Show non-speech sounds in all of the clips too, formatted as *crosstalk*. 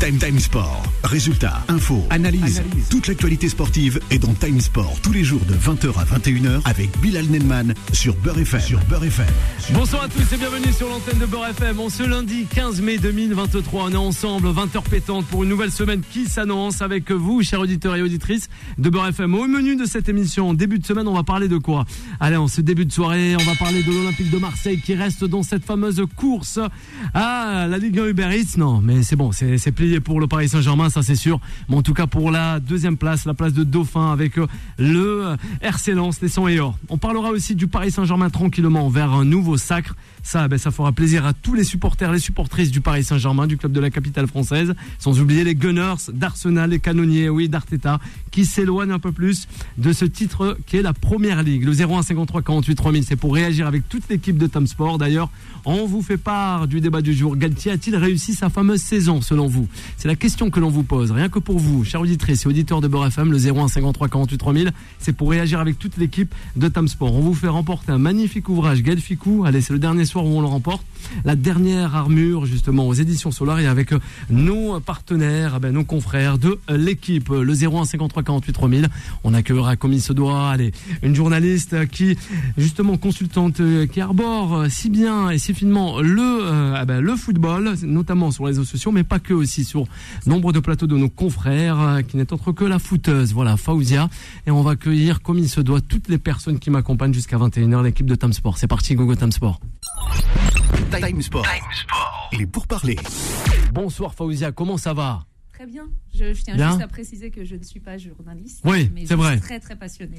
Time Time Sport. Résultats, infos, analyse. Toute l'actualité sportive est dans Time Sport tous les jours de 20h à 21h avec Bilal Nenman sur Beurre FM. Sur Beurre FM. Bonsoir à tous et bienvenue sur l'antenne de Beurre FM. On ce lundi 15 mai 2023, on est ensemble 20h pétante pour une nouvelle semaine qui s'annonce avec vous, chers auditeurs et auditrices de Beurre FM. Au menu de cette émission, début de semaine, on va parler de quoi? Allez, en ce début de soirée, on va parler de l'Olympique de Marseille qui reste dans cette fameuse course à la Ligue 1 Uber Eats. Non, mais c'est bon, c'est pour le Paris Saint-Germain, ça c'est sûr. Mais en tout cas pour la deuxième place, la place de Dauphin avec euh, le euh, RC Lens, les 100 et or. On parlera aussi du Paris Saint-Germain tranquillement vers un nouveau sacre. Ça, ben, ça fera plaisir à tous les supporters, les supportrices du Paris Saint-Germain, du club de la capitale française. Sans oublier les Gunners d'Arsenal, les canonniers, oui, d'Arteta, qui s'éloignent un peu plus de ce titre qui est la première ligue. Le 0153 48 3000, c'est pour réagir avec toute l'équipe de Tom Sport. D'ailleurs, on vous fait part du débat du jour. Galtier a-t-il réussi sa fameuse saison, selon vous? C'est la question que l'on vous pose. Rien que pour vous, chers auditrices et auditeurs de Beurre FM, le 0153 48 3000, c'est pour réagir avec toute l'équipe de Tom Sport. On vous fait remporter un magnifique ouvrage, Galficou. Allez, c'est le dernier soir où on le remporte. La dernière armure, justement, aux éditions Solar et avec nos partenaires, eh ben, nos confrères de l'équipe. Le 0153 48 3000. On accueillera comme il se doit, une journaliste qui, justement, consultante, qui arbore si bien et si finement le, euh, eh ben, le football, notamment sur les réseaux sociaux, mais pas que aussi sur nombre de plateaux de nos confrères, euh, qui n'est autre que la footeuse, voilà, Faouzia. Et on va accueillir comme il se doit toutes les personnes qui m'accompagnent jusqu'à 21h, l'équipe de Tam Sport. C'est parti, Gogo Tam Sport. Time Sport. Il est pour parler. Bonsoir Faouzia, comment ça va? Très bien. Je, je tiens Bien. juste à préciser que je ne suis pas journaliste. Oui, c'est je vrai. suis très très passionnée.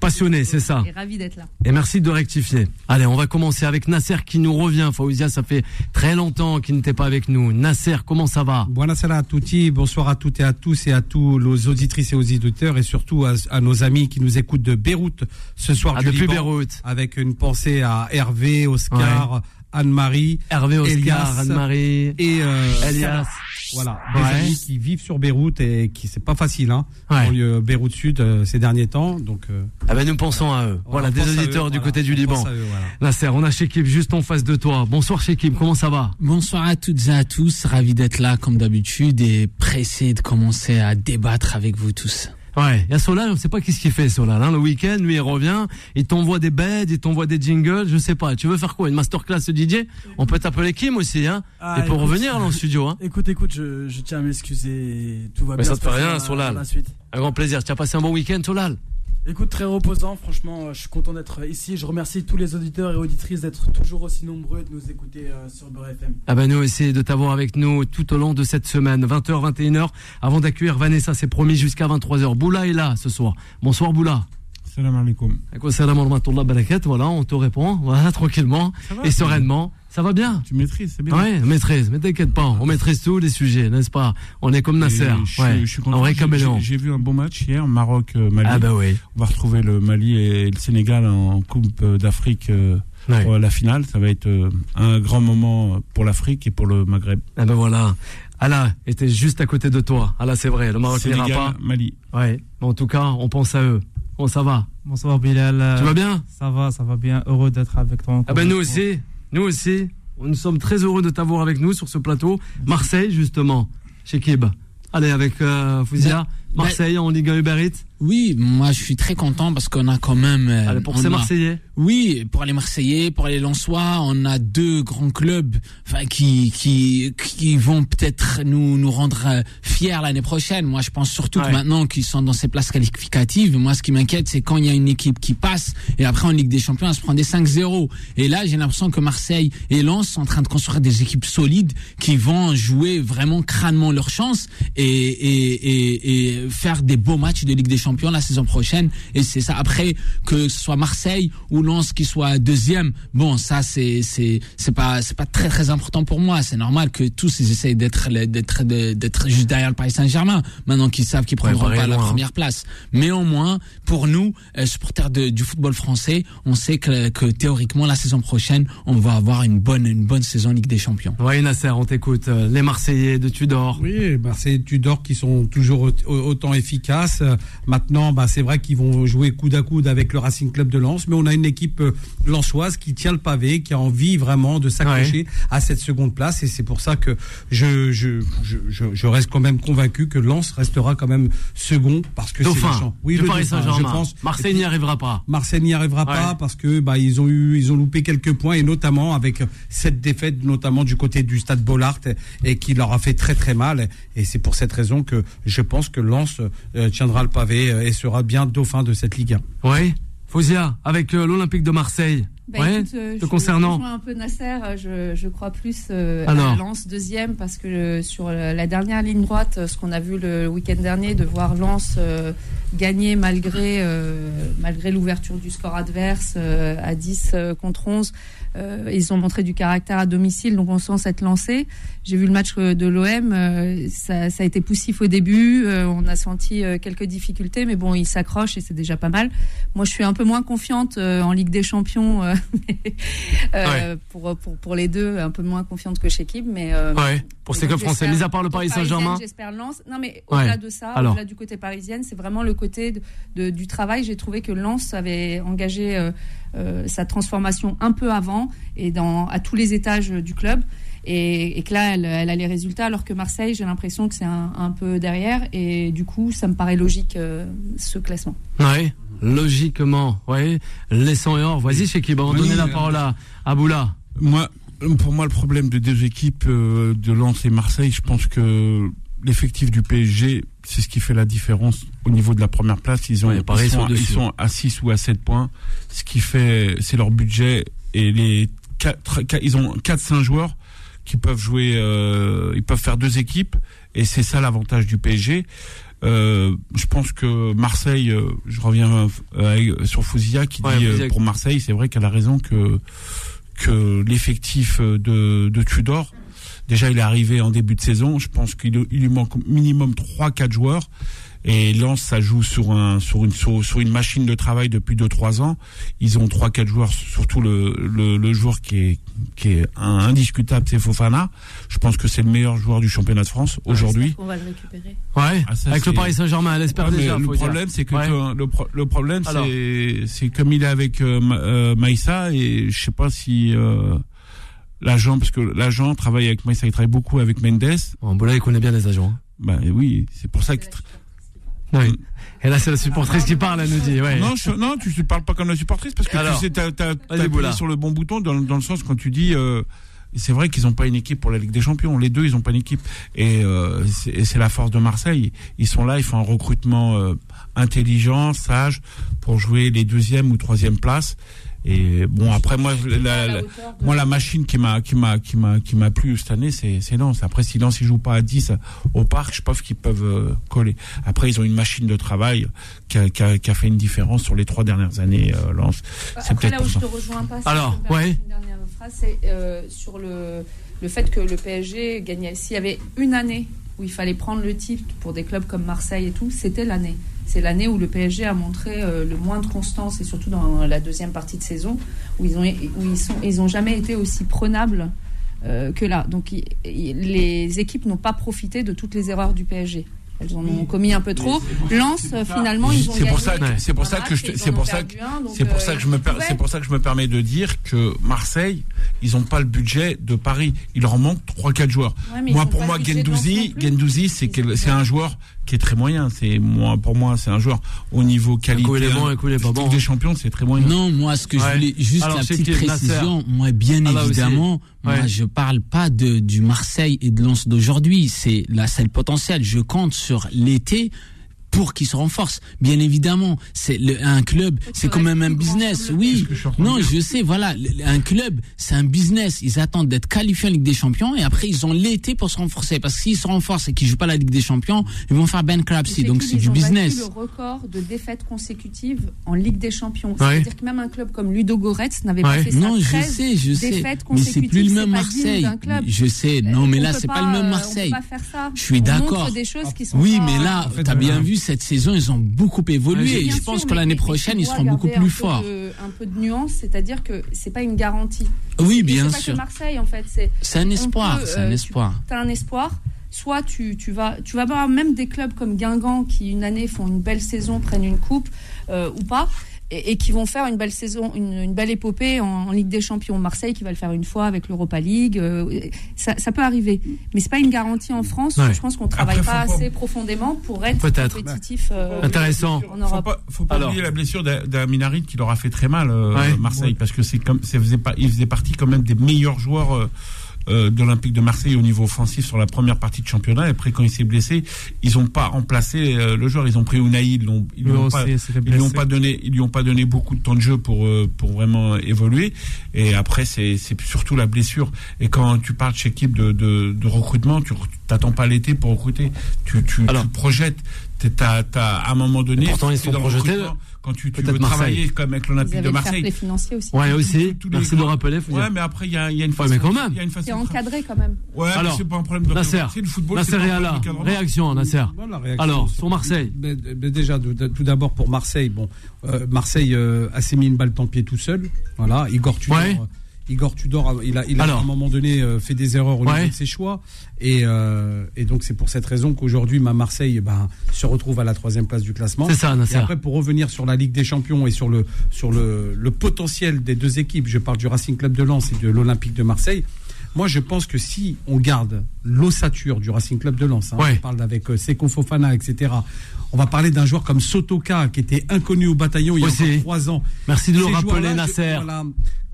Passionné, c'est ça. Et ravie d'être là. Et merci de rectifier. Allez, on va commencer avec Nasser qui nous revient. Faouzia, ça fait très longtemps qu'il n'était pas avec nous. Nasser, comment ça va? Buonasera a tutti, bonsoir à toutes et à tous et à tous nos auditrices et aux auditeurs et surtout à, à nos amis qui nous écoutent de Beyrouth ce soir Ah, du depuis Liban, Beyrouth. avec une pensée à Hervé, Oscar, Anne-Marie, Hervé, Oscar, Elias Anne-Marie, et euh, Elias. Voilà, des Ouais. amis qui vivent sur Beyrouth et qui c'est pas facile hein, Ouais. le Beyrouth Sud euh, ces derniers temps donc euh, Ah ben nous pensons à eux. Voilà, on des auditeurs eux, du voilà, côté du Liban. eux, voilà. Nasser, on a Shekib juste en face de toi. Bonsoir Shekib, comment ça va? Bonsoir à toutes et à tous, ravi d'être là comme d'habitude et pressé de commencer à débattre avec vous tous. Ouais, il y a Solal, on sait pas qu'est-ce qu'il fait Solal. Hein. Le week-end, lui, il revient, il t'envoie des beds, il t'envoie des jingles, je sais pas. Tu veux faire quoi Une masterclass de DJ On peut t'appeler Kim aussi, hein Ah, Et pour écoute, revenir là en studio, hein Écoute, écoute, je, je tiens à m'excuser. Tout va Mais bien. ça se te fait rien, à- Solal. à La suite. Un grand plaisir. Tu as passé un bon week-end, Solal Écoute, très reposant. Franchement, euh, je suis content d'être ici. Je remercie tous les auditeurs et auditrices d'être toujours aussi nombreux et de nous écouter euh, sur Beurre FM. Ah ben nous aussi de t'avoir avec nous tout au long de cette semaine, 20h, 21h, avant d'accueillir Vanessa, c'est promis jusqu'à 23h. Boula est là ce soir. Bonsoir Boula. Salam alaikum. Salam alaikum, barakat, voilà, on te répond, voilà, *laughs* tranquillement va, et sereinement. Ça va bien Tu maîtrises, c'est bien. Oui, maîtrise, mais t'inquiète pas, on maîtrise tous les sujets, n'est-ce pas? On est comme Nasser, je, ouais, je suis un vrai J'ai- caméléon. J'ai vu un bon match hier, Maroc-Mali. Ah bah oui, On va retrouver le Mali et le Sénégal en Coupe d'Afrique euh, ouais. pour la finale. Ça va être euh, un grand moment pour l'Afrique et pour le Maghreb. Ah ben voilà. Allah était juste à côté de toi. Allah, c'est vrai, le Maroc n'ira Sénégal, pas. Mali. Ouais, mais en tout cas, on pense à eux. Bon, ça va Bonsoir Bilal. Euh, Tu vas bien? Ça va, ça va bien. Heureux d'être avec toi. Ah ben nous aussi, nous aussi. Nous sommes très heureux de t'avoir avec nous sur ce plateau. Marseille, justement, chez Kib. Allez, avec euh, Fouzia, Marseille en Ligue 1 Uber Eats. Oui, moi je suis très content parce qu'on a quand même... euh, pour on ces a- Marseillais. Oui, pour les Marseillais, pour les Lensois, on a deux grands clubs enfin, qui, qui, qui vont peut-être nous, nous rendre euh, fiers l'année prochaine. Moi, je pense surtout Ouais. que maintenant qu'ils sont dans ces places qualificatives, moi, ce qui m'inquiète, c'est quand il y a une équipe qui passe et après en Ligue des Champions, elle se prend des 5-0. Et là, j'ai l'impression que Marseille et Lens sont en train de construire des équipes solides qui vont jouer vraiment crânement leur chance et, et, et, et faire des beaux matchs de Ligue des Champions la saison prochaine. Et c'est ça. Après, que ce soit Marseille ou Lens qui soit deuxième, bon, ça, c'est, c'est, c'est pas, c'est pas très, très important pour moi. C'est normal que tous ils essayent d'être, d'être, de- d'être juste derrière le Paris Saint-Germain. Maintenant qu'ils savent qu'ils prendront pas la hein. première place. Mais au moins, pour nous, euh, supporters de- du football français, on sait que, que théoriquement, la saison prochaine, on va avoir une bonne, une bonne saison Ligue des Champions. Oui, Nasser, on t'écoute. Euh, Les Marseillais de Tudor. Oui, Marseille, Tudor qui sont toujours au, au- autant efficace. Maintenant, bah, c'est vrai qu'ils vont jouer coude à coude avec le Racing Club de Lens, mais on a une équipe euh, lensoise qui tient le pavé, qui a envie vraiment de s'accrocher à cette seconde place, et c'est pour ça que je, je, je, je, je reste quand même convaincu que Lens restera quand même second parce que c'est du le Paris Dauphin, je Saint-Germain. pense. Marseille n'y arrivera pas. Marseille n'y arrivera pas parce que bah ils ont eu ils ont loupé quelques points et notamment avec cette défaite notamment du côté du stade Bollard et, et qui leur a fait très très mal et c'est pour cette raison que je pense que Lens euh, tiendra le pavé euh, et sera bien dauphin de cette Ligue 1. Oui. Fausia, avec euh, l'Olympique de Marseille. Bah, ouais. écoute, euh, te je concernant. rejoins un peu Nasser, je, je crois plus euh, Alors. à Lens deuxième parce que euh, sur la dernière ligne droite, ce qu'on a vu le week-end dernier, de voir Lens euh, gagner malgré euh, malgré l'ouverture du score adverse euh, à 10 euh, contre 11, euh, ils ont montré du caractère à domicile, donc on sent s'être lancé. J'ai vu le match euh, de l'OM, euh, ça, ça a été poussif au début, euh, on a senti euh, quelques difficultés, mais bon, ils s'accrochent et c'est déjà pas mal. Moi, je suis un peu moins confiante euh, en Ligue des Champions euh, *laughs* euh, pour, pour, pour les deux, un peu moins confiante que chez Kib, mais euh, Ouais. Pour ces clubs français, mis à part le Paris Saint-Germain. J'espère Lens. Non, mais au-delà Ouais. de ça, au-delà du côté parisienne, c'est vraiment le côté de, de- du travail. J'ai trouvé que Lens avait engagé euh, sa transformation un peu avant et dans, à tous les étages du club. Et, et que là, elle, elle a les résultats, alors que Marseille, j'ai l'impression que c'est un, un peu derrière. Et du coup, ça me paraît logique, euh, ce classement. Ouais. Logiquement, ouais. Laissant et or. Vas-y, chez qui On va Oui, donner la euh, parole à Aboula. Moi, pour moi, le problème de deux équipes, euh, de Lens et Marseille, je pense que l'effectif du PSG, c'est ce qui fait la différence au niveau de la première place. Ils, ont, Ouais, ils, sont ils à 6 ou à 7 points. Ce qui fait, c'est leur budget et les quatre, quatre- ils ont 4-5 joueurs qui peuvent jouer, euh, ils peuvent faire deux équipes et c'est ça l'avantage du PSG. Euh, je pense que Marseille, euh, je reviens euh, sur Fouzia qui Ouais, dit euh, Fouzia. pour Marseille, c'est vrai qu'elle a raison que que l'effectif de, de Tudor, déjà il est arrivé en début de saison, je pense qu'il il lui manque minimum 3-4 joueurs. Et Lens, ça joue sur un sur une sur, sur une machine de travail depuis 2-3 ans. Ils ont trois quatre joueurs, surtout le, le le joueur qui est qui est un- indiscutable, c'est Fofana. Je pense que c'est le meilleur joueur du championnat de France aujourd'hui. On va le récupérer. Ouais. Ah, ça, avec le Paris Saint-Germain, elle espère Ouais, mais déjà. le problème, c'est que Ouais. que le, pro- le problème, c'est c'est comme il est avec euh, euh, Maïssa et je sais pas si euh, l'agent, parce que l'agent travaille avec Maïssa, il travaille beaucoup avec Mendes. Bon, Aboula, il connaît bien les agents. hein. Bah oui, c'est pour ça que. Oui. Et là, c'est la supportrice qui parle, elle nous dit. Ouais. Non, je, non, tu ne parles pas comme la supportrice parce que Alors. tu sais, t'as, t'as, t'as sur le bon bouton dans, dans le sens quand tu dis. Euh, c'est vrai qu'ils n'ont pas une équipe pour la Ligue des Champions. Les deux, ils n'ont pas une équipe. Et, euh, c'est, et c'est la force de Marseille. Ils sont là, ils font un recrutement euh, intelligent, sage, pour jouer les deuxième ou troisième places. Et bon, après moi, la, la- moi la machine qui m'a qui m'a qui m'a qui m'a plu cette année, c'est c'est Lens. Après, si Lens ils jouent pas à 10 au parc, je pense qu'ils peuvent euh, coller. Après, ils ont une machine de travail qui a, qui a, qui a fait une différence sur les trois dernières années. Euh, Lens, c'est Après, peut-être là pour où je ça. te rejoins pas, si Alors, ouais. une dernière phrase, c'est euh, sur le, le fait que le PSG gagnait. S'il y avait une année où il fallait prendre le titre pour des clubs comme Marseille et tout, c'était l'année. C'est l'année où le PSG a montré euh, le moins de constance et surtout dans la deuxième partie de saison où ils ont où ils sont ils ont jamais été aussi prenables euh, que là. Donc les équipes n'ont pas profité de toutes les erreurs du PSG. Elles en ont commis un peu trop. Euh, finalement, ils ont C'est pour ça que c'est pour un ça que c'est pour ça que c'est pour euh, ça que je me c'est pour ça que je me permets de dire que Marseille, ils ont pas le budget de Paris. Il leur manque trois quatre joueurs. Ouais, moi pour moi Gendouzi. Gendouzi c'est un joueur qui est très moyen, c'est moi pour moi c'est un joueur au niveau qualité. coup, il est bon, un coup, il est pas Ligue bon. des champions, c'est très moyen. Non, moi, ce que Ouais. je voulais, juste Alors, la petite précision, moi, bien Ah, évidemment, moi, Ouais. je parle pas de, du Marseille et de Lens d'aujourd'hui. C'est là, c'est le potentiel. Je compte sur l'été pour qu'il se renforce. Bien évidemment, c'est un club, c'est quand même un business. le Oui, non, je sais, voilà, un club, c'est un business. Ils attendent d'être qualifiés en Ligue des Champions et après ils ont l'été pour se renforcer. Parce que s'ils se renforcent et qu'ils jouent pas la Ligue des Champions, ils vont faire bankruptcy. Donc c'est Ils du ont battu business. le record de défaites consécutives en Ligue des Champions. Ouais. C'est-à-dire que même un club comme Ludo Goretz n'avait Ouais. pas fait ça. Non, je 13 sais, je sais. défaites Mais c'est plus le consécutives, même Marseille. Je sais. Non, mais là, c'est pas, le même euh, Marseille. Je suis d'accord. montre des choses qui sont Oui, mais là, t'as euh, bien vu, cette saison, ils ont beaucoup évolué. Et je sûr, pense que l'année prochaine, ils seront beaucoup plus forts. un peu de nuance, c'est-à-dire que c'est pas une garantie. Oui, bien c'est pas sûr. que Marseille, en fait. C'est C'est un espoir, c'est un euh, espoir. tu as un espoir. soit tu, tu vas tu vas avoir même des clubs comme Guingamp qui une année font une belle saison, prennent une coupe euh, ou pas. Et, et qui vont faire une belle saison, une, une belle épopée en, en Ligue des Champions. Marseille qui va le faire une fois avec l'Europa League, euh, ça, ça peut arriver, mais c'est pas une garantie en France. Ouais. Je pense qu'on travaille Après, pas faut pas- assez profondément pour être compétitif. euh, Intéressant. En Faut Europe. pas, faut pas Alors. oublier la blessure d'A- d'Aminarit qui leur a fait très mal euh, Ouais. Marseille parce que c'est comme ça faisait pas il faisait partie quand même des meilleurs joueurs euh, de l'Olympique de Marseille au niveau offensif sur la première partie de championnat. Et après quand il s'est blessé ils ont pas remplacé euh, le joueur. Ils ont pris Unai ils l'ont ils lui ont pas ils lui ont blessé. pas donné ils lui ont pas donné beaucoup de temps de jeu pour euh, pour vraiment évoluer. Et après c'est c'est surtout la blessure. Et quand tu parles chez équipe de, de, de recrutement tu t'attends pas l'été pour recruter. Tu tu, Alors. tu projettes. T'es- T'as, t'as, à un moment donné, pourtant, ils sont projetés, quand tu, tu veux Marseille. travailler comme avec l'Olympique de Marseille. play financier aussi. Ouais, aussi. tous les Merci de le rappeler. Faut Ouais, dire. mais après, il y a, y a une Ouais, façon. mais quand même. Il y a une façon. C'est encadré quand même. Ouais, Alors, c'est pas un problème de Nasser, C'est le football. Nasser Réala, réaction, Nasser. Voilà, réaction Alors, sur- Marseille. Mais- mais déjà, tout d'abord pour Marseille, bon, euh, Marseille euh, a s'est mis une balle dans le pied tout seul. Voilà, Igor Tudor. Ouais. Igor Tudor, il a, il a Alors. à un moment donné euh, fait des erreurs au Ouais. niveau de ses choix, et, euh, et donc c'est pour cette raison qu'aujourd'hui, ma Marseille, ben, se retrouve à la troisième place du classement. C'est ça, Nasser. Et après, pour revenir sur la Ligue des Champions et sur le sur le, le potentiel des deux équipes, je parle du Racing Club de Lens et de l'Olympique de Marseille. Moi, je pense que si on garde l'ossature du Racing Club de Lens, hein, Ouais. on parle avec euh, Seko Fofana, etc. On va parler d'un joueur comme Sotoka, qui était inconnu au bataillon il y a encore trois ans. Merci de le rappeler, je- Nasser. voilà.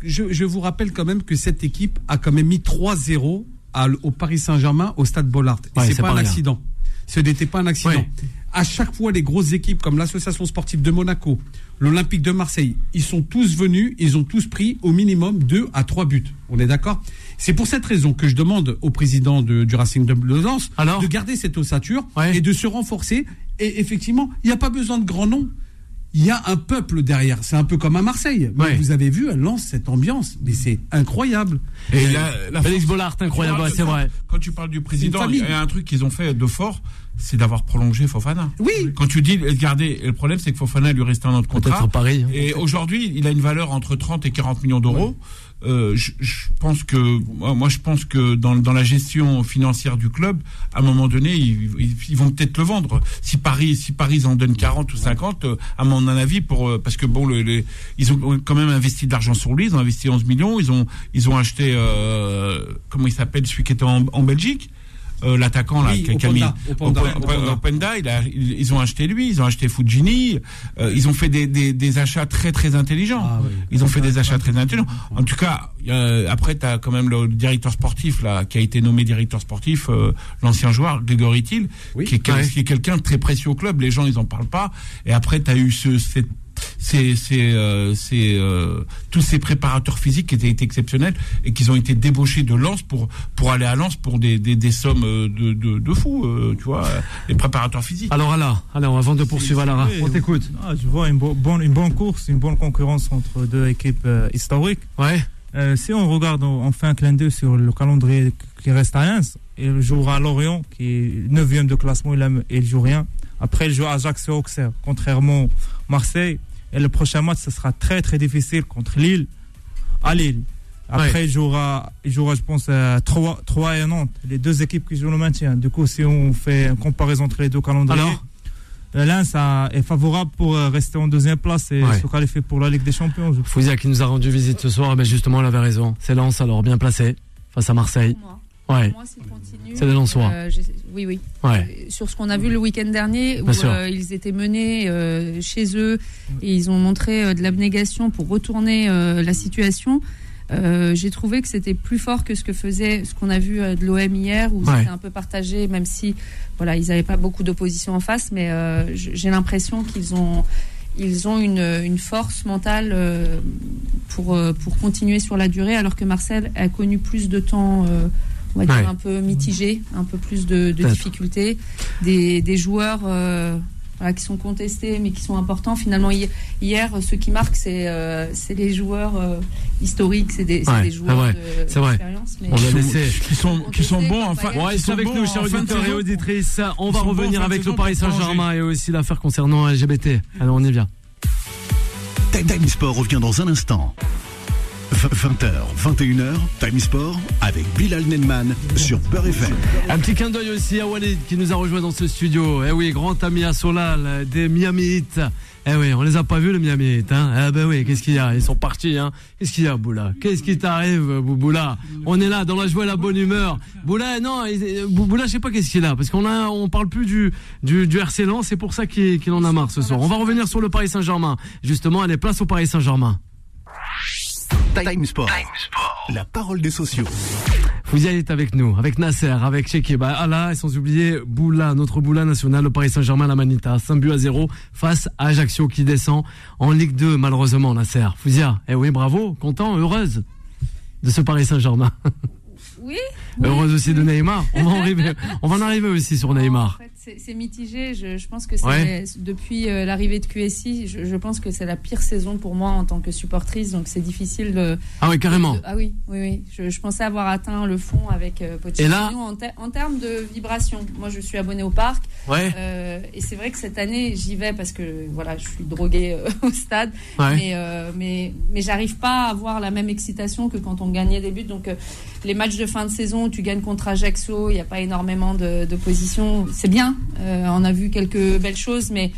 je, je vous rappelle quand même que cette équipe a quand même mis 3-0 à l- au Paris Saint-Germain au stade Bollard. Et Ouais, c'est pas, pas un accident. Ce n'était pas un accident. Ouais. À chaque fois, les grosses équipes comme l'association sportive de Monaco, l'Olympique de Marseille, ils sont tous venus, ils ont tous pris au minimum 2 à 3 buts. On est d'accord? C'est pour cette raison que je demande au président de- du Racing de Lens Alors? de garder cette ossature Ouais. et de se renforcer. Et effectivement, il n'y a pas besoin de grands noms. Il y a un peuple derrière. C'est un peu comme à Marseille. Mais Ouais. Vous avez vu, elle lance cette ambiance. Mais c'est incroyable. Et la, la Félix force- Bollard, incroyable, c'est vrai. Quand tu parles du président, il y a un truc qu'ils ont fait de fort, c'est d'avoir prolongé Fofana. Oui. Quand tu dis garder, et le problème c'est que Fofana lui restait un autre Peut-être contrat. à Paris. hein. Et aujourd'hui, il a une valeur entre 30 et 40 millions d'euros. Euh, je, je pense que moi, je pense que dans, dans la gestion financière du club, à un moment donné, ils, ils- ils vont peut-être le vendre. Si Paris, si Paris en donne 40 ou 50, euh, à mon avis, pour euh, parce que bon, le, les- ils ont quand même investi de l'argent sur lui. Ils ont investi 11 millions. Ils ont ils ont acheté euh, comment il s'appelle celui qui était en, en Belgique. Euh, l'attaquant là Oui, mis- Openda, Openda, Open- Openda. Openda, il a- ils, ils ont acheté lui, ils ont acheté Fujini, euh, ils ont fait des, des, des achats très très intelligents. Ah oui. Ils ont fait des achats très intelligents. En tout cas, euh, après, tu as quand même le directeur sportif là, qui a été nommé directeur sportif, euh, l'ancien joueur, Grégory Thiel, Oui. qui est, quel- Ouais. qui est quelqu'un de très précieux au club. Les gens, ils en parlent pas. Et après, tu as eu ce, cette c'est c'est euh, c'est, euh, tous ces préparateurs physiques qui étaient, exceptionnels et qui ont été débauchés de Lens pour pour aller à Lens pour des, des, des sommes euh, de de, de fous euh, tu vois les préparateurs physiques Alors, Alain, alors, avant de poursuivre, Alara, Oui, on t'écoute. Ah, je vois une, bo- bonne, une bonne course, une bonne concurrence entre deux équipes euh, historiques. Ouais. Euh, si on regarde, on fait un clin d'œil sur le calendrier qui reste à Lens, il jouera à Lorient, qui est 9 de classement, il, il joue rien. Après, il joue à Ajaccio Auxerre, contrairement à Marseille. Et le prochain match, ce sera très très difficile contre Lille, à Lille. Après, il, jouera, il jouera, je pense, à 3, 3 et Nantes, les deux équipes qui jouent le maintien. Du coup, si on fait une comparaison entre les deux calendriers, Alors euh, Lens a- est favorable pour euh, rester en deuxième place et Ouais. se qualifier pour la Ligue des Champions. Fouzia qui nous a rendu visite ce soir, mais justement, elle avait raison. C'est Lens, alors, bien placé, face à Marseille. Pour moi. Ouais. Pour moi, C'est des Lensois. euh, j'ai- oui, oui. Ouais. Euh, Sur ce qu'on a vu le week-end dernier, où euh, ils étaient menés euh, chez eux et ils ont montré euh, de l'abnégation pour retourner la situation. J'ai trouvé que c'était plus fort que ce que faisait ce qu'on a vu de l'OM hier, où Ouais. c'était un peu partagé, même si voilà ils n'avaient pas beaucoup d'opposition en face, mais j'ai l'impression qu'ils ont ils ont une, une force mentale pour, pour continuer sur la durée, alors que Marcel a connu plus de temps, on va dire, Ouais. un peu mitigé, un peu plus de, de difficultés, des, des joueurs euh, voilà, qui sont contestés, mais qui sont importants. Finalement, hi- hier, ceux qui marquent, c'est euh, c'est les joueurs euh, historiques, c'est des, c'est Ouais, des joueurs de- d'expérience. mais- On va laisser. qui sont qui sont bons en fin Ouais, ils sont avec bons nous, chers de auditeurs et auditrices. On va revenir de avec le Paris Saint-Germain et aussi l'affaire concernant LGBT. Alors, on y vient. Time Sport revient dans un instant. 20h, 21h, Time Sport avec Bilal Nenman sur Beurre FM. Un petit clin d'œil aussi à Walid qui nous a rejoint dans ce studio. Eh oui, grand ami à Solal des Miami Heat. Eh oui, on les a pas vus le Miami Heat. Hein. Eh ben oui, qu'est-ce qu'il y a? Ils sont partis. Hein. Qu'est-ce qu'il y a, Boula? Qu'est-ce qui t'arrive, Boula? On est là dans la joie et la bonne humeur. Boula, non, Boula, je sais pas qu'est-ce qu'il a parce qu'on a, on parle plus du du, du RC Lens. C'est pour ça qu'il en a marre ce soir. On va revenir sur le Paris Saint-Germain. Justement, elle est place au Paris Saint-Germain. Time Sport. La parole des sociaux. Vous est avec nous, avec Nasser, avec Chekeba, Allah et sans oublier Boula, notre Boula national, le Paris Saint-Germain, la Manita. 5 buts à 0 face à Ajaccio qui descend en Ligue 2, malheureusement, Nasser. Fouzia, eh oui, bravo, content, heureuse de ce Paris Saint-Germain. Oui. Heureuse aussi de Neymar. On va, arriver, on va en arriver aussi sur Neymar c'est mitigé. Je, pense que c'est depuis euh, l'arrivée de QSI, je, pense que c'est la pire saison pour moi en tant que supportrice. Donc c'est difficile de. Ah oui, carrément. ah oui, oui, oui. Je, pensais avoir atteint le fond avec euh, Pochettino en, en, termes de vibration. Moi, je suis abonné au parc. Ouais. Euh, et c'est vrai que cette année, j'y vais parce que voilà, je suis droguée *laughs* au stade. Mais, mais, mais j'arrive pas à avoir la même excitation que quand on gagnait des buts. Donc les matchs de fin de saison, tu gagnes contre Ajaccio, il n'y a pas énormément d'opposition. C'est bien, euh, on a vu quelques belles choses, mais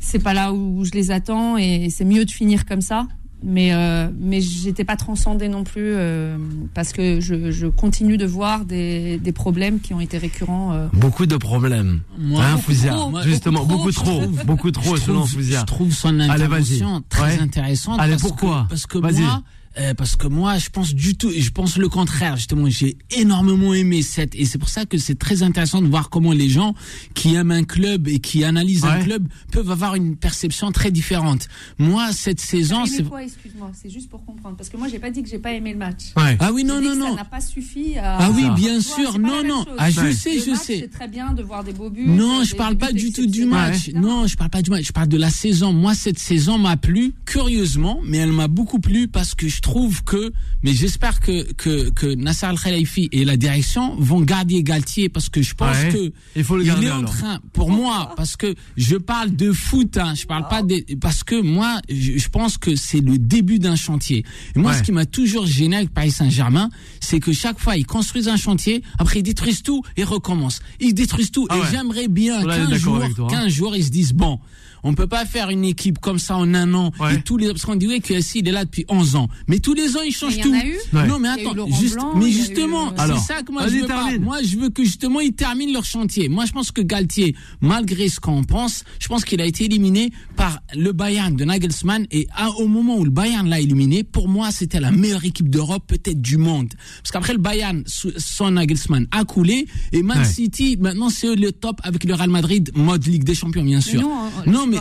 c'est pas là où je les attends et c'est mieux de finir comme ça. Mais, euh, mais j'étais pas transcendée non plus euh, parce que je, continue de voir des, problèmes qui ont été récurrents. Euh. Beaucoup de problèmes. Moi, hein, justement, beaucoup trop, beaucoup trop, selon Je trouve son intervention très intéressante. Allez, pourquoi Parce que moi, euh, parce que moi, je pense du tout, je pense le contraire. Justement, j'ai énormément aimé cette, et c'est pour ça que c'est très intéressant de voir comment les gens qui aiment un club et qui analysent un club peuvent avoir une perception très différente. Moi, cette saison, c'est. Excuse-moi, c'est juste pour comprendre, parce que moi, j'ai pas dit que j'ai pas aimé le match. Ah oui, non, non, non. Ça n'a pas suffi à. Ah oui, bien sûr, non, non. Ah, je sais, je sais. C'est très bien de voir des beaux buts. Non, je parle pas du tout du match. Non, je parle pas du match. Je parle de la saison. Moi, cette saison m'a plu, curieusement, mais elle m'a beaucoup plu parce que je trouve que, mais j'espère que, que, que Nasser Al-Khelaifi et la direction vont garder Galtier parce que je pense que il, faut le garder, est en train, pour moi, parce que je parle de foot, hein, je parle pas de, parce que moi, je, pense que c'est le début d'un chantier. Et moi, ce qui m'a toujours gêné avec Paris Saint-Germain, c'est que chaque fois, ils construisent un chantier, après ils détruisent tout et recommencent. Ils détruisent tout. Ah et j'aimerais bien qu'un jour, hein. qu'un jour, ils se disent, bon, on peut pas faire une équipe comme ça en un an. Et tous les, parce qu'on dirait que si il est là depuis 11 ans. Mais tous les ans, il change tout. Non, mais attends, juste, mais justement, c'est ça que moi je veux pas. Moi, je veux que justement, ils terminent leur chantier. Moi, je pense que Galtier, malgré ce qu'on pense, je pense qu'il a été éliminé par le Bayern de Nagelsmann. Et au moment où le Bayern l'a éliminé, pour moi, c'était la meilleure équipe d'Europe, peut-être du monde. Parce qu'après le Bayern, son Nagelsmann a coulé. Et Man City, maintenant, c'est le top avec le Real Madrid, mode Ligue des Champions, bien sûr. non, mais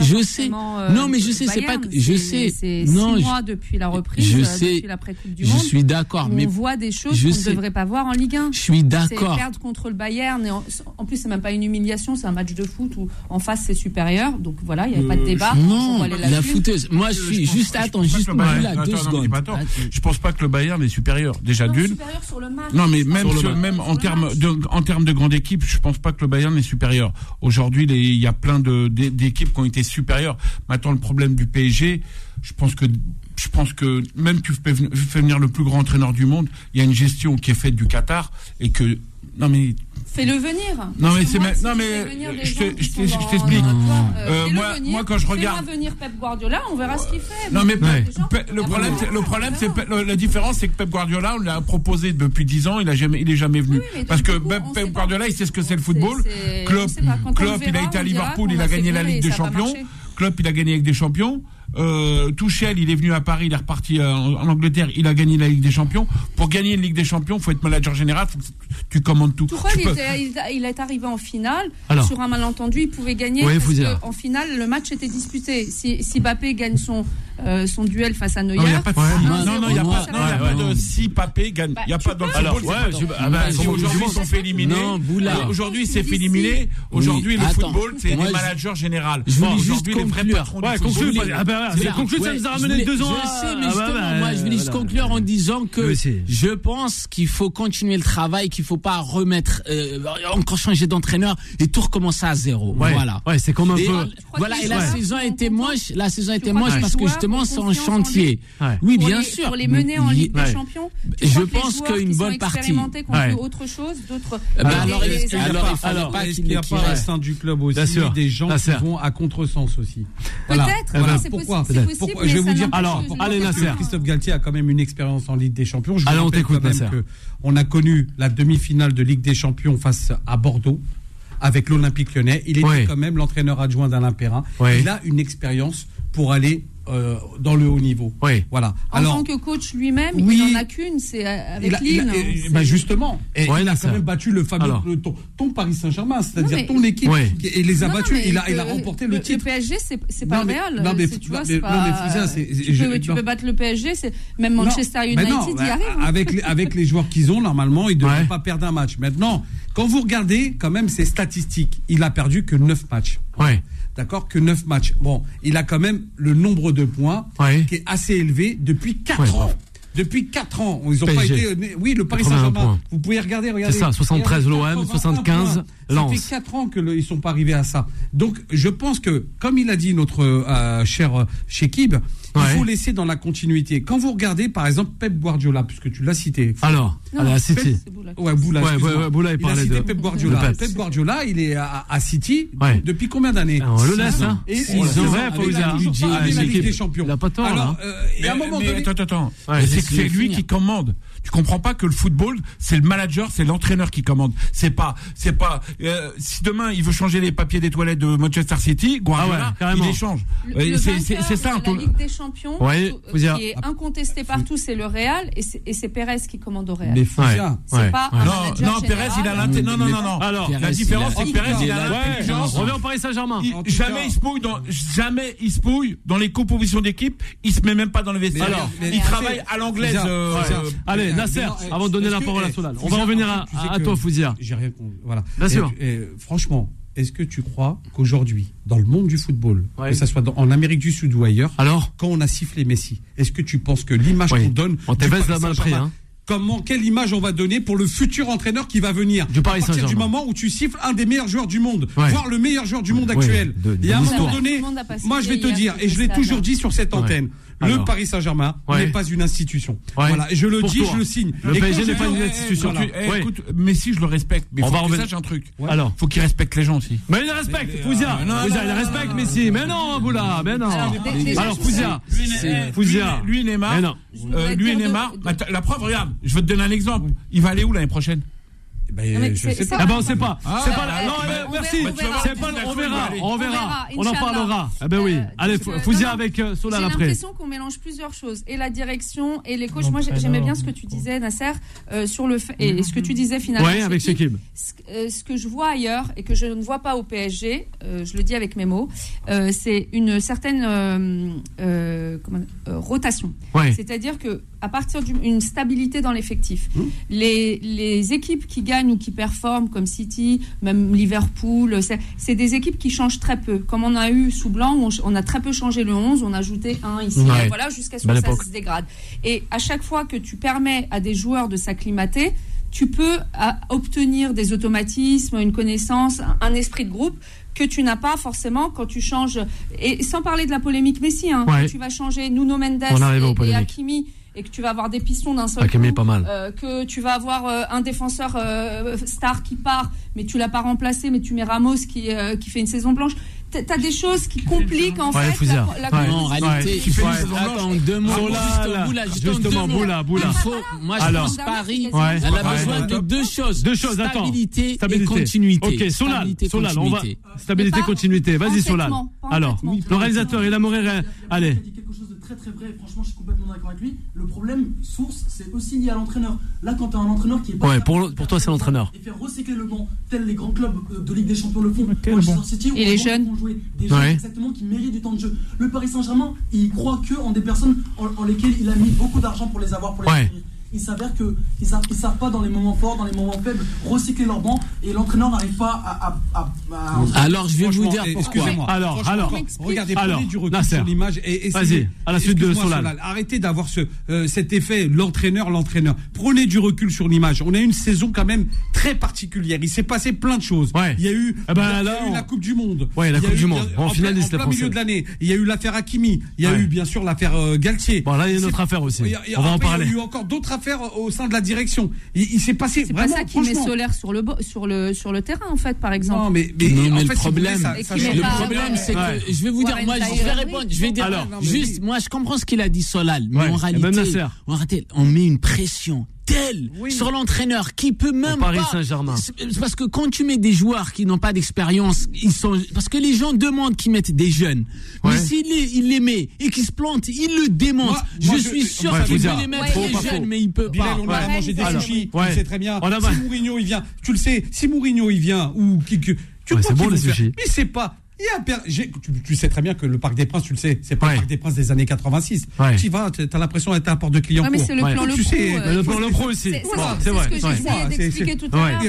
je sais. Euh, non, mais je sais, c'est pas. Je sais. C'est six mois depuis la reprise, je euh, sais, depuis l'après Coupe du Monde. Je suis d'accord, mais on voit des choses qu'on ne devrait pas voir en Ligue 1. Je suis d'accord. Perdre contre le Bayern, et en, plus c'est même pas une humiliation, c'est un match de foot où en face c'est supérieur. Donc voilà, il n'y avait pas de débat. Non, la fouteuse. Moi, je suis juste attends, juste là deux secondes. Je pense pas que le Bayern est supérieur. Déjà d'une. Non, mais même même en termes de en termes de grande équipe, je pense pas que le Bayern est supérieur. Aujourd'hui, il y a plein de d'équipes qui ont été supérieures. Maintenant, le problème du PSG, je pense que je pense que même tu fais venir le plus grand entraîneur du monde, il y a une gestion qui est faite du Qatar et que non mais Fais-le venir. Non mais c'est non mais je t'explique. Euh, moi moi quand je regarde venir Pep Guardiola, on verra ce qu'il fait. Non mais le problème le problème c'est la différence c'est que Pep Guardiola on l'a proposé depuis 10 ans, il a jamais il est jamais venu parce que Pep Guardiola il sait ce que c'est le football. Klopp il a été à Liverpool, il a gagné la Ligue des Champions. Klopp il a gagné avec des champions. Euh, Tuchel, il est venu à Paris, il est reparti euh, en, Angleterre, il a gagné la Ligue des Champions. Pour gagner une Ligue des Champions, faut être manager général, faut que tu commandes tout. Tuchel, il, est arrivé en finale. sur un malentendu, il pouvait gagner. parce en finale, le match était disputé. Si, si Bappé gagne son, euh, son duel face à Neuer. Non, il n'y a pas de, non, non, y a pas, non, y a pas de si Bappé gagne. Il n'y a pas dans le football. Ah bah, si aujourd'hui ils sont fait éliminer. Aujourd'hui, il s'est fait éliminer. Aujourd'hui, le football, c'est les managers généraux. Aujourd'hui, les vrais patrons du c'est conclu, ça nous a ramené deux ans. Je sais, mais ah bah justement, moi, je vais juste conclure en disant que je pense qu'il faut continuer le travail, qu'il faut pas remettre, euh, encore changer d'entraîneur et tout recommencer à zéro. Voilà. Ouais, c'est comme un peu. Voilà, et la saison était moche. La saison était moche parce que justement chantier. Ouais. Oui, bien les, sûr. Pour les mener en Ligue des Champions. Je pense qu'une bonne partie- autre chose, d'autres. Ah bah, des- alors, est-ce qu'il Alors, alors, n'y a pas au sein du club aussi des gens qui vont à contresens aussi Peut-être, c'est Pourquoi possible, Je vais vous dire. Alors, allez, le- Nasser. Christophe Galtier a quand même une expérience en Ligue des Champions. Je vous Allez, on t'écoute, Nasser. on a connu la demi-finale de Ligue des Champions face à Bordeaux avec l'Olympique Lyonnais. Il Ouais. quand même l'entraîneur adjoint d'Alain Perrin. Il a une expérience pour aller euh, dans le haut niveau. Oui. Voilà. En Alors, tant que coach lui-même, Oui. il n'en a qu'une, c'est euh, avec il a, il Lille. hein, c'est- bah justement, et Ouais, il a quand même battu le fameux Alors. le- ton, ton Paris Saint-Germain, c'est-à-dire ton équipe, Ouais. qui- et les a Non, battus. Il a, il a le- remporté le Le titre. PSG, c'est pas le Real. non, mais- c'est- tu vois, non, c'est mais- pas. tu je- peux, tu non. peux battre le PSG, c'est même Manchester United y arrive. hein. Avec les, avec les joueurs qu'ils ont, normalement, ils ne devraient pas perdre un match. Maintenant, quand vous regardez quand même ses statistiques, il a perdu que 9 matchs. Ouais. D'accord Que 9 matchs. Bon, il a quand même le nombre de points Ouais. qui est assez élevé depuis 4 Ouais, ans. Depuis 4 ans. Ils ont pas été. Oui, le Paris 81 Saint-Germain. Vous pouvez regarder, regardez. C'est ça, 73 Regardez, l'OM, 81 75 points. Ça fait 4 ans qu'ils ne sont pas arrivés à ça. Donc, je pense que, comme il a dit notre euh, cher euh, Shekib, il Ouais. faut laisser dans la continuité. Quand vous regardez, par exemple, Pep Guardiola, puisque tu l'as cité. Alors, à City. Boula. Ouais, Boula, Ouais, ouais, ouais, Boula, il a parlait cité de- Pep Guardiola. Pep. Pep Guardiola, il est à, à City Ouais. depuis combien d'années Ah, on le laisse, hein. Et il- six Ouais, ans. faut Il a Budget, la. Ligue des Champions. Il a pas tort, Alors, là. euh, et à un moment mais donné. attends, attends, c'est lui qui commande. Tu comprends pas que le football, c'est le manager, c'est l'entraîneur qui commande. C'est pas, c'est pas. euh, si demain il veut changer les papiers des toilettes de Manchester City, Guardiola, Ah ouais, il les change. Euh, c'est- vainqueur c'est c'est ça. la Ligue des Champions, Ouais, tout- faut dire- qui est incontesté partout, c'est le Real et c'est- et c'est Pérez qui commande au Real. Mais C'est Ouais, pas un Non, manager non, Pérez, il a Non, non, non, non. Alors, la différence, c'est que Pérez, il a l'intelligence. on revient au Paris Saint-Germain. Jamais il se pouille dans jamais il se pouille dans les compositions d'équipe il se met même pas dans le vestiaire alors, il travaille à l'anglaise euh, euh, Allez, Nasser, non, eh, avant de donner la parole à eh, Solal. On va revenir à, toi, Fouzia. J'ai rien Voilà. Bien sûr. et franchement, est-ce que tu crois qu'aujourd'hui, dans le monde du football, Ouais. que ce soit dans- en Amérique du Sud ou ailleurs, Alors quand on a sifflé Messi, est-ce que tu penses que l'image qu'on donne On Paris l'a Saint-Germain, hein. Comment, quelle image on va donner pour le futur entraîneur qui va venir Du Paris à partir du moment où tu siffles un des meilleurs joueurs du monde, Ouais. voire le meilleur joueur du monde Ouais, actuel. de- de et à un moment donné, moi je vais te dire, et je l'ai toujours dit sur cette Ouais. antenne, Alors. le Paris Saint-Germain Ouais. n'est pas une institution. Ouais. Voilà, et je le Pour dis, toi. je le signe. Le Et PSG quand n'est pas une eh, institution. voilà. tu- eh, écoute Messi je le respecte mais On faut va sache un truc Ouais. Alors faut qu'il respecte les gens aussi Mais il respecte, Fouzia. euh, il respecte Messi. Mais non, Boula, mais non. Alors, Fouzia. eh, Fouzia. lui, Neymar euh, lui Neymar bah, la preuve regarde je vais te donner un exemple. Il va aller où l'année prochaine? Ben, je sais pas. Ah ben on sait pas. C'est pas non, mais on merci. verra, on verra. C'est pas on verra, on verra. en parlera. Ah ben oui. Euh, Allez, Fouzia avec euh, Solal J'ai après. l'impression qu'on mélange plusieurs choses et la direction et les coachs. Moi, j'ai- j'aimais bien ce que tu disais, Nasser, euh, sur le fait, et ce que tu disais finalement. Ouais, avec Shekib. Ce, euh, ce que je vois ailleurs et que je ne vois pas au PSG, euh, je le dis avec mes mots, euh, c'est une certaine euh, euh, comment- euh, rotation. Ouais. C'est-à-dire que à partir d'une stabilité dans l'effectif, Mmh. les, les équipes qui gagnent ou qui performent, comme City, même Liverpool, c'est des équipes qui changent très peu. Comme on a eu sous Blanc, on, on a très peu changé le 11, on a ajouté un ici, Ouais. voilà, jusqu'à ce que ça se dégrade. Et à chaque fois que tu permets à des joueurs de s'acclimater, tu peux à- obtenir des automatismes, une connaissance, un, un esprit de groupe que tu n'as pas forcément quand tu changes. Et sans parler de la polémique Messi, hein, Ouais. quand tu vas changer Nuno Mendes et, et. Hakimi et que tu vas avoir des pistons d'un seul Hakimi coup, est pas mal. euh, que tu vas avoir euh, un défenseur euh, star qui part, mais tu l'as pas remplacé, mais tu mets Ramos qui, euh, qui fait une saison blanche. T'as des choses qui compliquent en Ouais, fait Fouzia. la, la Ouais. Non, en réalité, faut Ouais. attends deux mots. Solal, Juste Boula, juste justement. Boula, Boula. Moi, je Alors. pense Paris, Ouais. elle a Ouais. besoin de deux choses. Deux choses, attends. Stabilité, et continuité. Ok, Solal, Stabilité, Solal, on va. continuité. Stabilité, continuité. Vas-y, Solal. Alors, le réalisateur, il a moré. Allez. Très très vrai, et franchement je suis complètement d'accord avec lui. Le problème, source, c'est aussi lié à l'entraîneur. Là, quand tu as un entraîneur qui est pas Ouais, pour- toi, c'est l'entraîneur. Et faire recycler le banc, tel les grands clubs euh, de Ligue des Champions le font. Manchester banc City, où Et les jeunes. vont jouer Des Ouais. jeunes exactement qui méritent du temps de jeu. Le Paris Saint-Germain, il croit que en des personnes en, en lesquelles il a mis beaucoup d'argent pour les avoir, pour les Ouais. Il s'avère que ils savent, ils savent pas dans les moments forts, dans les moments faibles, recycler leur banc et l'entraîneur n'arrive pas à. à- à- à- Alors, je vais vous dire pourquoi. excusez-moi. Alors, alors. regardez, Alors, prenez du recul Nasser. sur l'image et Vas-y, essayez. à la suite de Solal. Arrêtez d'avoir ce, euh, cet effet, l'entraîneur, l'entraîneur. Prenez du recul sur l'image. On a eu une saison quand même très particulière. Il s'est passé plein de choses. Ouais. Il y a eu, Eh ben, il y a là, eu on- la Coupe du Monde. Ouais, la Coupe eu- du Monde. En, En plein- en plein milieu de l'année. Il y a eu l'affaire Hakimi. Il y a Ouais. eu bien sûr l'affaire euh, Galtier. Bon, là, il y a une autre affaire aussi. On va en parler. Il y a eu encore d'autres affaires au sein de la direction. Il, il s'est passé C'est pas ça qui met. Solaire sur le, sur, le, sur le terrain, en fait, par exemple. Non, mais, mais, Non, en mais fait, le si voulez, problème, ça- ça Le problème, ouais. c'est Ouais. que je vais vous dire, moi, je vais répondre, je vais dire, Alors, juste, moi, je comprends ce qu'il a dit Solal, mais Ouais, en réalité, Nasser. en réalité, on met une pression telle sur l'entraîneur qui peut même Paris. Saint-Germain. Parce que quand tu mets des joueurs qui n'ont pas d'expérience, ils sont parce que les gens demandent qu'ils mettent des jeunes. Ouais. Mais s'il les, il les met et qu'ils se plantent, ils le démontent. Moi- je moi, suis je- sûr qu'il dire. les mettre Ouais, les faux. jeunes, mais il peut Bilal, pas. on a Ouais. mangé des sushis, tu sais très bien. On a- si Mourinho il vient, tu le sais, si Mourinho il vient ou qui, que- tu Ouais, c'est bon, les sushis. Mais c'est pas. Il y a tu, tu sais très bien que le Parc des Princes, tu le sais, c'est pas Ouais. le Parc des Princes des années 86. Ouais. Tu y vas, t'as l'impression d'être un porte de client Ouais, mais c'est le Ouais. plan Tu Le sais, Pro. mais euh, le plan Le Pro aussi. C'est Voilà, c'est vrai, ce que j'essayais Ouais, d'expliquer tout à l'heure.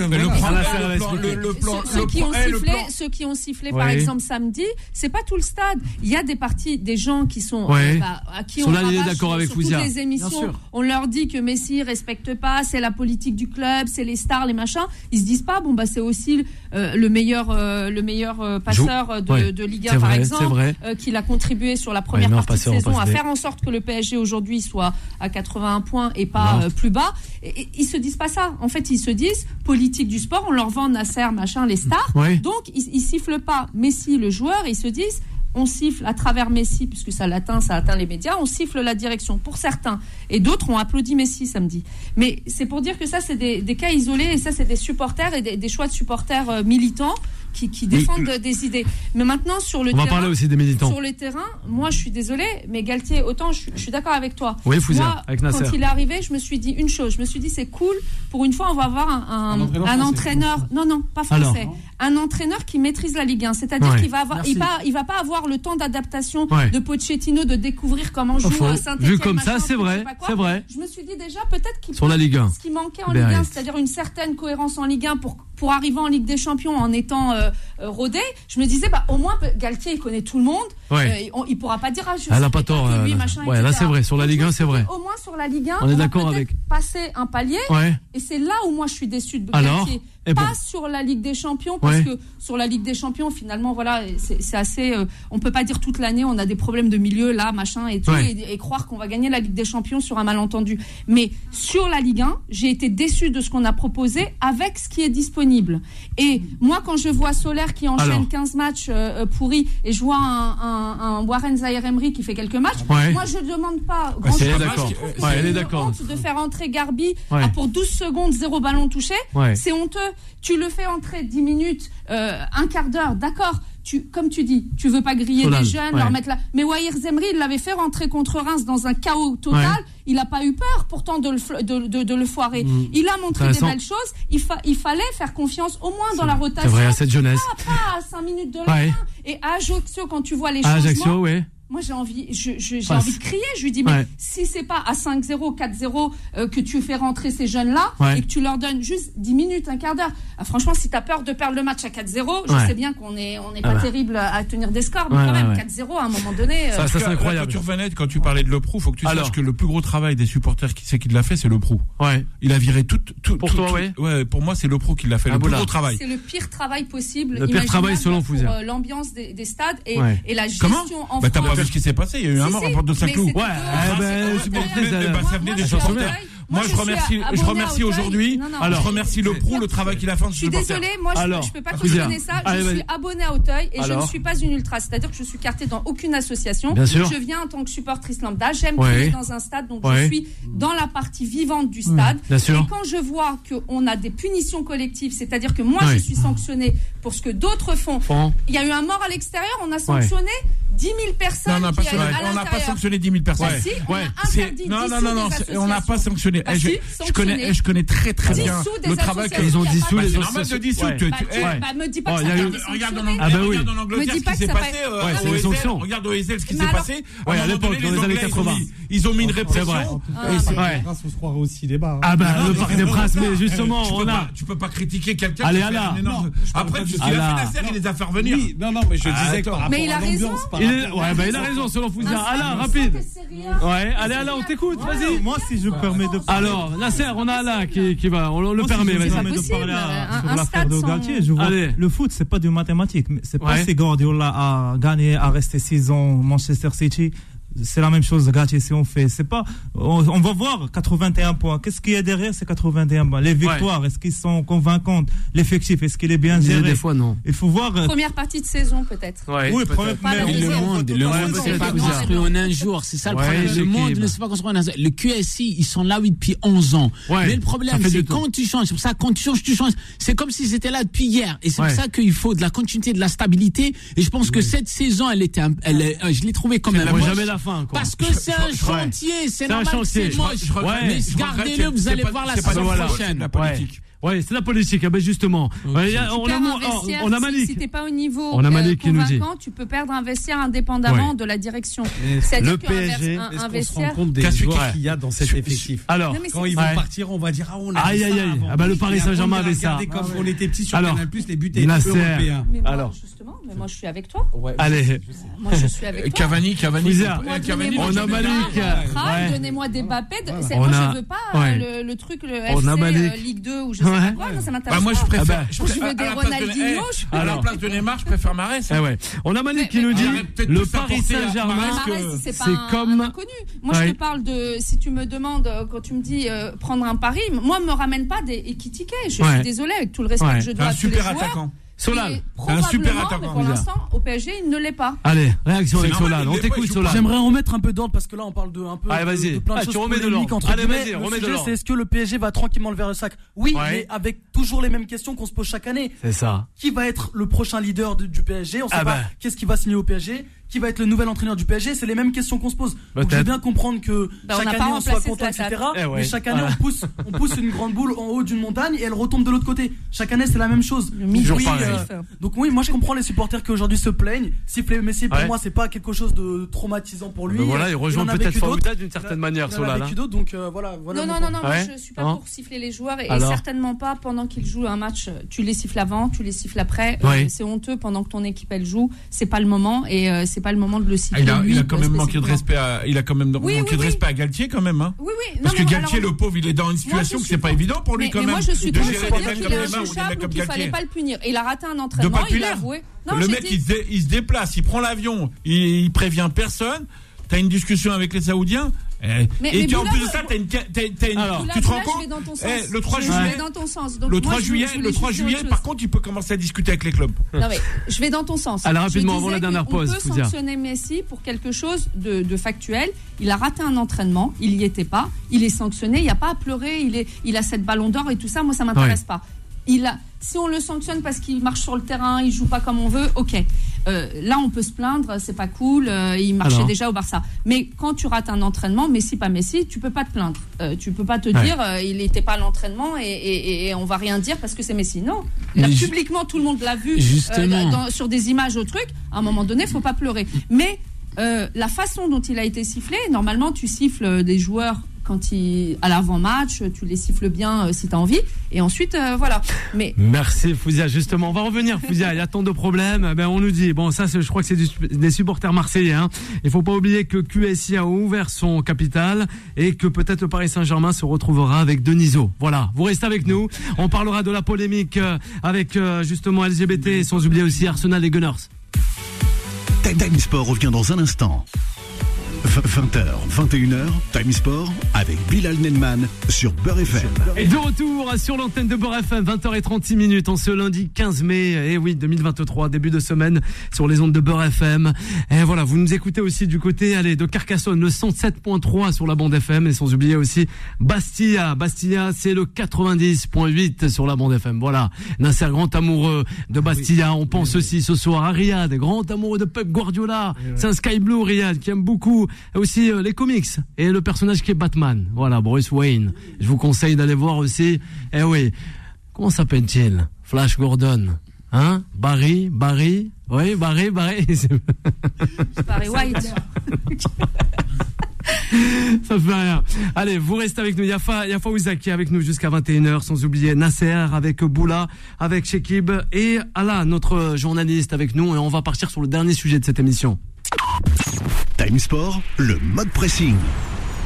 Le plan, Ceux, qui ont eh, le sifflé, plan- ceux qui ont sifflé par exemple samedi, c'est pas tout le stade. Il y a des parties, des gens qui sont euh, bah, à qui on d'accord sur- avec toutes les émissions. On leur dit que Messi respecte pas, c'est la politique du club, c'est les stars, les machins. Ils se disent pas bon bah c'est aussi euh, le meilleur le meilleur euh, de, Ouais. de Ligue 1 C'est par vrai, exemple, euh, qu'il a contribué sur la première non, partie de saison à faire en sorte que le PSG aujourd'hui soit à 81 points et pas euh, plus bas. Et, et ils se disent pas ça. En fait, ils se disent politique du sport. On leur vend Nasser, machin, les stars. Ouais. Donc, ils, ils sifflent pas Messi, le joueur, et ils se disent on siffle à travers Messi, puisque ça l'atteint, ça atteint les médias, on siffle la direction pour certains. Et d'autres ont applaudi Messi samedi. Mais c'est pour dire que ça, c'est des, des cas isolés, et ça, c'est des supporters et des, des choix de supporters euh, militants qui, qui défendent des idées. Mais maintenant, sur le On va terrain. parler aussi des militants. Sur le terrain, moi je suis désolée, mais Galtier, autant je, je suis d'accord avec toi. Oui, Fouzia, Moi, avec Nasser. Quand il est arrivé, je me suis dit une chose. Je me suis dit c'est cool. Pour une fois, on va avoir un, un- Un entraîneur un français. entraîneur. Non, non, pas Alors français. Un entraîneur qui maîtrise la Ligue 1. C'est-à-dire Ouais. qu'il va avoir, il va, il va pas avoir le temps d'adaptation Ouais. de Pochettino de découvrir comment joue euh, Saint-Etienne. Vu comme ça, c'est vrai, c'est vrai. Je me suis dit déjà peut-être qu'il Sur la Ligue 1. ce qui manquait en. Ligue 1, c'est-à-dire une certaine cohérence en Ligue 1 pour, pour arriver en Ligue des Champions en étant euh, euh, rodé, je me disais, bah, au moins, Galtier, il connaît tout le monde. Ouais. Euh, on- il pourra pas dire, ah, je Elle a sais pas tort, que lui, euh, machin, ouais, là, c'est vrai. Sur la Ligue je me 1, suis c'est vrai. Au moins, sur la Ligue 1, On est d'accord avec. passer un palier. Ouais. Et c'est là où moi je suis déçue de Alors Galtier. Et pas bon. sur la Ligue des Champions, parce Ouais. que sur la Ligue des Champions, finalement, voilà, c'est assez. euh, on peut pas dire toute l'année, on a des problèmes de milieu, là, machin et tout, Ouais. et, et croire qu'on va gagner la Ligue des Champions sur un malentendu. Mais sur la Ligue 1, j'ai été déçue de ce qu'on a proposé avec ce qui est disponible. Et moi, quand je vois Solaire qui enchaîne Alors. 15 matchs euh, euh, pourris et je vois un, un, un Warren Zaïre Emery qui fait quelques matchs, Ouais. moi je demande pas grand c'est- chose. elle est d'accord. Elle est d'accord. de faire entrer Garbi à pour 12 secondes, zéro ballon touché. C'est honteux. Tu le fais entrer 10 minutes, euh, un quart d'heure, d'accord. Tu, comme tu dis, tu veux pas griller Solal, les jeunes, ouais. leur mettre là. Mais Wahir Zemri, il l'avait fait rentrer contre Reims dans un chaos total. Ouais. Il n'a pas eu peur, pourtant, de le, de, de- de le foirer. Mm. Il a montré des belles choses. Il, fa- il fallait faire confiance, au moins dans la C'est rotation. vrai, à cette jeunesse. Pas, pas à 5 minutes de la Ouais. fin. Et à Ajaccio, quand tu vois les À changements, Ajaccio, ouais. Moi, j'ai envie, je- je- j'ai envie de crier. Je lui dis, mais Ouais. si c'est pas à 5-0, 4-0 euh, que tu fais rentrer ces jeunes-là Ouais. et que tu leur donnes juste 10 minutes, un quart d'heure, ah, franchement, si tu as peur de perdre le match à 4-0, je Ouais. sais bien qu'on est, on n'est Ah pas bah. terrible à tenir des scores, mais Ouais, quand ouais, même, ouais. 4-0 à un moment donné. euh, Ça, c'est incroyable. Quand tu revenais, quand tu parlais de Le Prou, faut que tu Alors. saches que le plus gros travail des supporters, qui c'est qui l'a fait, c'est Le Prou. Ouais. Il a viré tout. tout Pour tout- toi, tout- ouais. Ouais, pour moi, c'est Le Prou qui l'a fait. Ah, le plus gros travail. c'est le pire travail possible. Le pire travail selon euh, l'ambiance des, des stades et, la gestion en Ce qui s'est passé Il y a eu un mort en porte de Saint-Cloud. Ouais, eh ben, ça, bah, ça venait des supporters. à. Moi, je remercie, je remercie à aujourd'hui. Alors. je remercie le Prou, le travail qu'il a fait en Je suis désolée, moi je, je peux pas Fouzia. cautionner ça. Allez, je suis vas-y. abonnée à Auteuil et je ne suis pas une ultra. C'est-à-dire que je suis cartée dans aucune association. Bien sûr. Je viens en tant que supportrice lambda. J'aime Ouais. dans un stade, donc Ouais. je suis dans la partie vivante du stade. bien sûr. Et quand je vois qu'on a des punitions collectives, c'est-à-dire que moi Ouais. je suis sanctionnée pour ce que d'autres font. Il y a eu un mort à l'extérieur, on a sanctionné 10 000 personnes Non, non, pas qui on n'a pas sanctionné 10 000 personnes. Bah si, on a C'est- interdit, non, non, non, non, on n'a pas sanctionné. Bah je, si, je connais, je connais très très bien le travail associations. Ils ont dissous C'est normal de dissoudre. Ouais. Tu- Bah, tu- bah, me dis pas Oh, que ça a Regarde en. Ah bah en Me Angleterre ce qui s'est passé. pas- euh, Ouais. Regarde au Ezel ce qui s'est passé. Ouais, à l'époque, dans les années Anglais, ils ont 80. mis- Ils ont mis une C'est répression. vrai. Ah, c'est- Ouais. Grâce, on se croirait aussi les bars. Ah bah, le Parc des Princes, mais justement, tu peux on pas- a. Tu peux pas critiquer quelqu'un. Allez, fait parle Après, tu ça. Allah. Nasser, il les a fait revenir. Oui, non, non, mais je disais Mais il a raison. Il est, ouais, bah, il a raison, selon Fouzia. Alain, rapide. Ouais, allez, Alain, on t'écoute, vas-y. Moi, si je permets de Alors, Nasser, on a Alain qui, qui va, on le Moi, si permet, je me vas-y. permets de parler à- un- sur l'affaire de Galtier, je vois, Allez. le foot, c'est pas du mathématique. mais C'est pas Ouais. si Guardiola a gagné, a resté 6 ans Manchester City. C'est la même chose, Galtier, si on fait. C'est pas, on, on va voir 81 points. Qu'est-ce qu'il y a derrière ces 81 points? Les victoires, est-ce qu'ils sont convaincantes? L'effectif, est-ce qu'il est bien Des géré? fois, non. Il faut voir. euh, Première partie de saison, peut-être. Ouais. oui, peut-être. premier, Pas la mais- Mais le monde, le monde, c'est c'est pas construit en un jour. C'est ça le Ouais, problème. Le l'équipe. monde ne s'est pas construit en un jour. Le QSI, ils sont là, oui, depuis 11 ans. Ouais, Mais le problème, c'est quand tu changes. C'est pour ça, quand tu changes, tu changes. C'est comme si c'était là depuis hier. Et c'est Ouais. pour ça qu'il faut de la continuité, de la stabilité. Et je pense que cette saison, elle était, un- elle, euh, je l'ai trouvée comme C'est fin, quoi. Parce que c'est un chantier. C'est normal, c'est moche. Mais gardez-le, vous allez voir la voilà. prochaine. Ouais. c'est la politique. Ah ben justement. Ouais, y a- on, a, on- on a si- Malik. Si t'es pas au niveau On a Malik qui nous dit. convaincant, tu peux perdre un vestiaire indépendamment Ouais. de la direction. Le PSG, un, un se rend vestiaire. compte des Qu'est-ce joueurs qu'il y a dans cet effectif Alors, Non, Quand ils vont Ouais. partir, on va dire ah on a Aïe, aïe, aïe. Ah bah, le Paris Saint-Germain avait ça. Comme on était petits sur Alors, Canal+, les buts étaient Nasser. européens. Mais moi, Alors. justement, mais moi je suis avec toi. Allez. Moi je suis avec toi. Cavani, Cavani. Euh, on a Malik, euh. Donnez-moi des Mbappé. Moi je veux pas euh, le, truc, le On a FC euh, Ligue 2 ou je sais Ouais. ça m'intéresse Bah, moi, je préfère. Ah bah. je Je préfère- veux des de- Ronaldinho, eh, je À la Alors. place de Neymar, je préfère Marès. Eh ouais. On a Malik qui nous dit peut-être le de Paris Saint-Germain. C'est comme- inconnu. Moi, Ouais. je te parle de. Si tu me demandes, euh, quand tu me dis euh, prendre un pari, moi, me ramène pas des Ekitike. Je Ouais. suis désolée, avec tout le respect Ouais. que je dois Un à tous les super joueurs. Solal. un super probablement, attaquant, mais pour l'instant, au PSG, il ne l'est pas. Allez, réaction avec Solal. On t'écoute Solal. J'aimerais remettre un peu d'ordre parce que là on parle de un peu Allez, de- vas-y. de plein de Ah, choses tu remets de l'ordre. entre Allez, vas-y, Le remets de sujet, l'ordre. c'est est-ce que le PSG va tranquillement le vers le sac Oui, Ouais. mais avec toujours les mêmes questions qu'on se pose chaque année. C'est ça. Qui va être le prochain leader de- du PSG On sait Ah pas bah. qu'est-ce qui va signer au PSG. Qui va être le nouvel entraîneur du PSG C'est les mêmes questions qu'on se pose. Donc je veux bien comprendre que Bah, chaque année on soit content, etc. Eh ouais. Mais chaque année Voilà. on pousse, on pousse une grande boule en haut d'une montagne et elle retombe de l'autre côté. Chaque année c'est la même chose. Oui, euh, donc oui, moi je comprends les supporters qui aujourd'hui se plaignent. Siffler Messi pour Ouais. moi c'est pas quelque chose de traumatisant pour lui. Ben voilà, il rejoint peut-être. Fawouda d'une certaine manière, Il en a Solal. vécu hein. d'autres, donc euh, voilà, voilà. non, non, non, non, Ouais. moi je suis pas Non. pour siffler les joueurs et, certainement pas pendant qu'ils jouent un match. Tu les siffles avant, tu les siffles après. Euh, c'est honteux pendant que ton équipe elle joue. C'est pas le moment et euh, c'est pas le moment de le Ah, siffler. Il a, lui, il a quand même manqué de respect à, il a quand même Oui, manqué oui, de oui. respect à Galtier quand même, hein. Oui, oui. Parce que Galtier, alors, le pauvre, il est dans une situation que c'est pas évident pour lui mais, quand mais même. moi je suis contre qu'il est ou qu'il fallait pas le punir. Et il a raté un entraînement, il avoué. Le mec, il se, déplace, il prend l'avion, il, il prévient personne. T'as une discussion avec les Saoudiens. Eh, Mais- et mais tu, en plus de ça, t'as une, t'as- t'as une- Alors, tu te rends je compte vais dans ton sens. Eh, le 3 Je- juillet, vais dans ton sens. Donc, le moi, 3 je- juillet, je le 3 juste dire juillet, par contre, tu peux commencer à discuter avec les clubs. Non mais je vais dans ton sens. Allez, Je rapidement, avant la dernière pause, peut Fouzia. sanctionner Messi pour quelque chose de, de factuel. Il a raté un entraînement, il y était pas, il est sanctionné, il n'y a pas à pleurer, il, est, il a cette ballon d'or et tout ça, moi ça m'intéresse pas. Il a, si on le sanctionne parce qu'il marche sur le terrain, il joue pas comme on veut, ok. Euh, là, on peut se plaindre, c'est pas cool. euh, il marchait Alors déjà au Barça. Mais quand tu rates un entraînement, Messi pas Messi, tu peux pas te plaindre. Euh, tu peux pas te Ouais. dire il n'était pas à l'entraînement et, et- et on va rien dire parce que c'est Messi. Non. Là, publiquement, tout le monde l'a vu dans- sur des images au truc. À un moment donné, faut pas pleurer. Mais la façon dont il a été sifflé, normalement, tu siffles des joueurs quand ils à l'avant-match, tu les siffles bien euh, si tu as envie. Et ensuite, euh, voilà. Mais Merci Fouzia, justement. On va revenir, Fouzia. Il y a tant de problèmes. Ben, on nous dit, bon, ça, je crois que c'est des supporters marseillais. Hein. Il faut pas oublier que QSI a ouvert son capital et que peut-être le Paris Saint-Germain se retrouvera avec Deniso. Voilà, vous restez avec nous. On parlera de la polémique euh, avec justement LGBT, sans oublier aussi Arsenal et Gunners. Time Sport revient dans un instant. 20h, 21h, Time Sport avec Bilal Nenman sur Beurre FM. Et de retour sur l'antenne de Beurre FM, 20h36 minutes en ce lundi 15 mai, et oui, 2023, début de semaine sur les ondes de Beurre FM. Et voilà, vous nous écoutez aussi du côté, allez, de Carcassonne, le 107.3 sur la bande FM, et sans oublier aussi Bastia. Bastia, c'est le 90.8 sur la bande FM. Voilà. Nasser, grand amoureux de Bastia. On pense aussi ce soir à Riyad, grand amoureux de Pep Guardiola. C'est un Sky Blue, Riyad, qui aime beaucoup aussi euh, les comics et le personnage qui est Batman. Voilà, Bruce Wayne. Je vous conseille d'aller voir aussi. Eh oui. Comment s'appelle-t-il? Flash Gordon. Hein? Barry, Barry? Oui, Barry, Barry. *laughs* Barry White. *laughs* Ça fait rien. Allez, vous restez avec nous. Yafa, Yafa Ouzak qui est avec nous jusqu'à 21h, sans oublier Nasser avec Boula, avec Shekib et Allah, notre journaliste avec nous. Et on va partir sur le dernier sujet de cette émission. Time Sport, le mode pressing.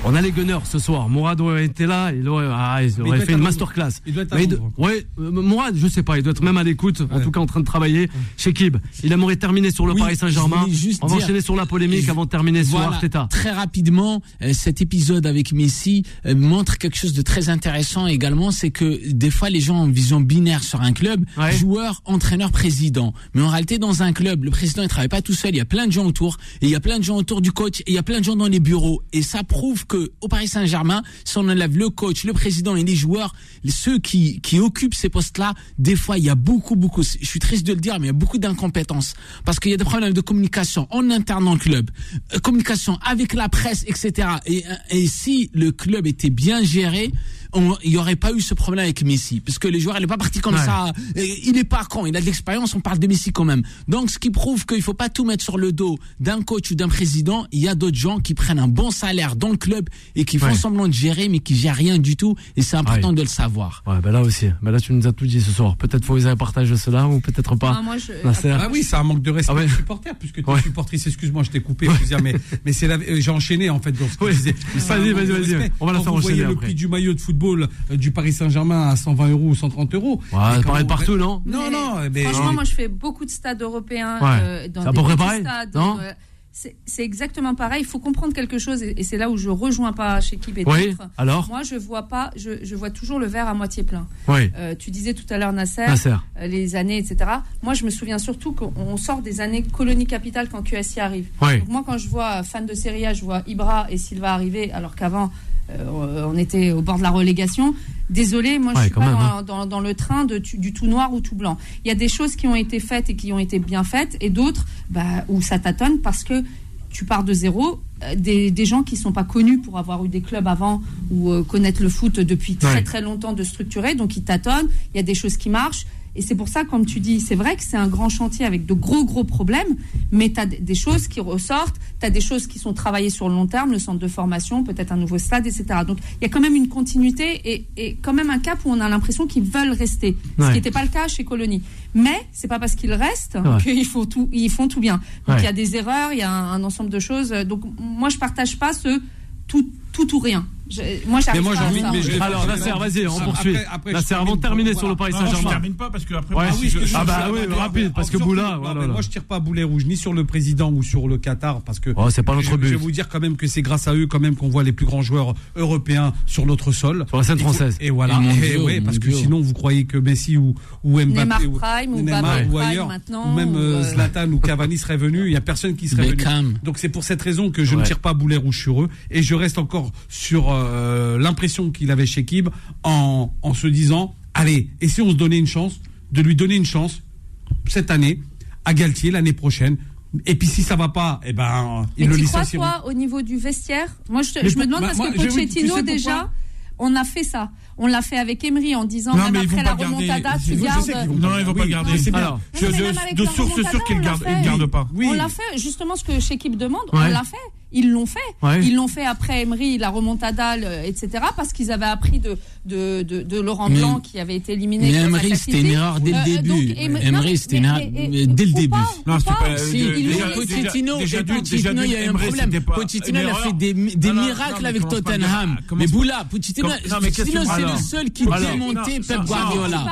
On a les Gunners ce soir. Mourad aurait été là, il aurait, ah, il aurait fait une masterclass. Il doit être à il ouais, euh, Mourad, je sais pas, il doit être même à l'écoute, en tout cas en train de travailler. Chez Kib, il aimerait terminer sur le Oui, Paris Saint-Germain. On va enchaîner sur la polémique avant de terminer sur Voilà, Arteta. Très rapidement, euh, cet épisode avec Messi euh, montre quelque chose de très intéressant également, c'est que des fois les gens ont une vision binaire sur un club, Ouais. joueur, entraîneur, président. Mais en réalité, dans un club, le président il travaille pas tout seul, il y a plein de gens autour, et il y a plein de gens autour du coach, et il y a plein de gens dans les bureaux. Et ça prouve que au Paris Saint-Germain, si on enlève le coach, le président et les joueurs, ceux qui, qui occupent ces postes-là, des fois il y a beaucoup, beaucoup, je suis triste de le dire, mais il y a beaucoup d'incompétence. Parce qu'il y a des problèmes de communication en interne dans le club, euh, communication avec la presse, etc. Et, euh, et si le club était bien géré, il n'y aurait pas eu ce problème avec Messi. Parce que les joueurs, il n'est pas parti comme Ouais. ça. Et il est pas con, il a de l'expérience, on parle de Messi quand même. Donc ce qui prouve qu'il faut pas tout mettre sur le dos d'un coach ou d'un président. Il y a d'autres gens qui prennent un bon salaire dans le club et qui font Ouais. semblant de gérer, mais qui gèrent rien du tout. Et c'est important Ouais. de le savoir. Ouais, ben là aussi. Ben là, tu nous as tout dit ce soir. Peut-être faut qu'ils partager cela ou peut-être pas. Ah, moi, je-. Ah oui, c'est un manque de respect Ah ouais. des supporters, puisque tu Ouais. es supportrice, excuse-moi, je t'ai coupé, je veux dire, mais, mais c'est la- euh, j'ai enchaîné en fait dans ce que Oui. je disais. Mais c'est un Vas-y, vas-y, vas-y. On va la faire vous voyez enchaîner le prix du maillot de football euh, du Paris Saint-Germain à 120 euros ou 130 euros. Ouais, c'est pareil partout, non Non, non, mais Franchement, moi, je fais beaucoup de stades européens. Ouais. euh, dans C'est à des peu près petits pareil, stades, non euh, c'est exactement pareil. Il faut comprendre quelque chose, et, et c'est là où je rejoins pas chez Kib et Oui. d'autres. Alors Moi, je vois pas, je, je vois toujours le verre à moitié plein. Oui. Euh, tu disais tout à l'heure, Nasser, Nasser. euh, les années, etc. Moi, je me souviens surtout qu'on on sort des années colonie capitale quand QSI arrive. Oui. Donc moi, quand je vois fan de Serie A, je vois Ibra et Silva arriver, alors qu'avant, euh, on était au bord de la relégation. Désolé, moi, je Ouais, suis quand pas même, hein. dans- dans le train de, du tout noir ou tout blanc. Il y a des choses qui ont été faites et qui ont été bien faites, et d'autres bah, où ça tâtonne parce que tu pars de zéro. euh, Des, des gens qui sont pas connus pour avoir eu des clubs avant ou euh, connaître le foot depuis très Ouais. très longtemps de structurer, donc ils tâtonnent. Il y a des choses qui marchent. Et c'est pour ça, comme tu dis, c'est vrai que c'est un grand chantier avec de gros, gros problèmes, mais tu as des choses qui ressortent, tu as des choses qui sont travaillées sur le long terme, le centre de formation, peut-être un nouveau stade, etc. Donc il y a quand même une continuité et, et quand même un cap où on a l'impression qu'ils veulent rester, ce qui n'était pas le cas chez Colony. Mais c'est pas parce qu'ils restent Ouais. qu'ils font tout, ils font tout bien. Donc Ouais. il y a des erreurs, il y a un, un ensemble de choses. Donc moi, je partage pas ce tout, tout ou rien. Je- moi, j'arrive Mais moi, pas j'ai envie- mais je- Alors, Nasser, vas-y, on poursuit. Nasser, avant de termine terminer sur le Paris. Non, je Saint-Germain. termine pas parce que après Ouais. moi, Ah oui, si ce que je- je- Ah bah je- oui, je- rapide, parce que Boula. Moi, je tire pas boulet rouge ni sur le président ou sur le Qatar parce que. Oh, c'est pas notre je, je but. vais vous dire quand même que c'est grâce à eux quand même qu'on voit les plus grands joueurs européens sur notre sol. Sur la scène française. Et voilà. Et Et ouais, parce que sinon vous croyez que Messi ou, ou Mbappé ou, ailleurs maintenant, ou même euh, euh, Zlatan ou Cavani serait venu, il y a personne qui serait venu. Beckham. Donc c'est pour cette raison que je ne tire pas boulet rouge sur eux et je reste encore sur euh, l'impression qu'il avait chez Kib en, en se disant allez, et si on se donnait une chance de lui donner une chance cette année à Galtier l'année prochaine et puis si ça va pas, eh ben Mais il le tu crois, toi, au niveau du vestiaire? Moi, je, Mais je me demande bah, parce moi, que tu sais Pochettino, déjà, on a fait ça. On l'a fait avec Emery en disant, Non, même mais ils après vont la pas garder- remontada, tu sais gardes. qu'ils vont Non, ils vont pas Oui, garder. c'est bien. Mais de- de qu'ils l'a gardent, fait. ils gardent pas. Oui. On l'a fait, justement, ce que l'équipe demande, Ouais. on l'a fait. Ils l'ont fait. Ouais. Ils l'ont fait après Emery, la remontada, le- etc. Parce qu'ils avaient appris de, de, de, de Laurent Mais- Blanc qui avait été éliminé. Mais Emery, c'était une erreur dès le Euh, début. donc, Emery- c'était une mais- erreur mais dès le début. pas, Non, Euh, Pochettino, Pochettino, il y a eu un problème. Pochettino, il a fait des, miracles mais avec Tottenham. Mais Boula, Pochettino, mais c'est le seul qui démontait Pep Guardiola.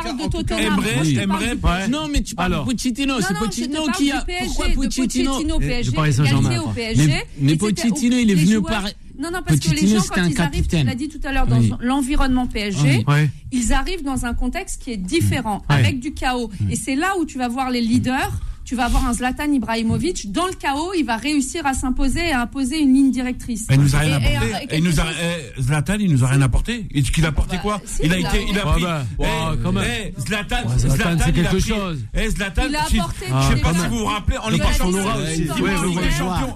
Non, mais tu parles Alors. de Pochettino, c'est Pochettino qui a. PSG, Pourquoi Pochettino Pochettino au Et PSG, du Pochettino, il est venu par. Non, non, parce que les gens, quand ils arrivent, tu l'as dit tout à l'heure, dans l'environnement PSG, ils arrivent dans un contexte qui est différent, avec du chaos. Et c'est là où tu vas voir les leaders tu vas avoir un Zlatan Ibrahimovic. Dans le chaos, il va réussir à s'imposer et à imposer une ligne directrice. Il nous a rien et, apporté. Il nous a, eh, Zlatan, il nous a rien apporté. Et ce qu'il a apporté bah, quoi Il a été, il a pris. Zlatan, c'est quelque chose. Eh, Zlatan, il a apporté. Je ah, sais pas si vous vous rappelez en Ligue des Champions.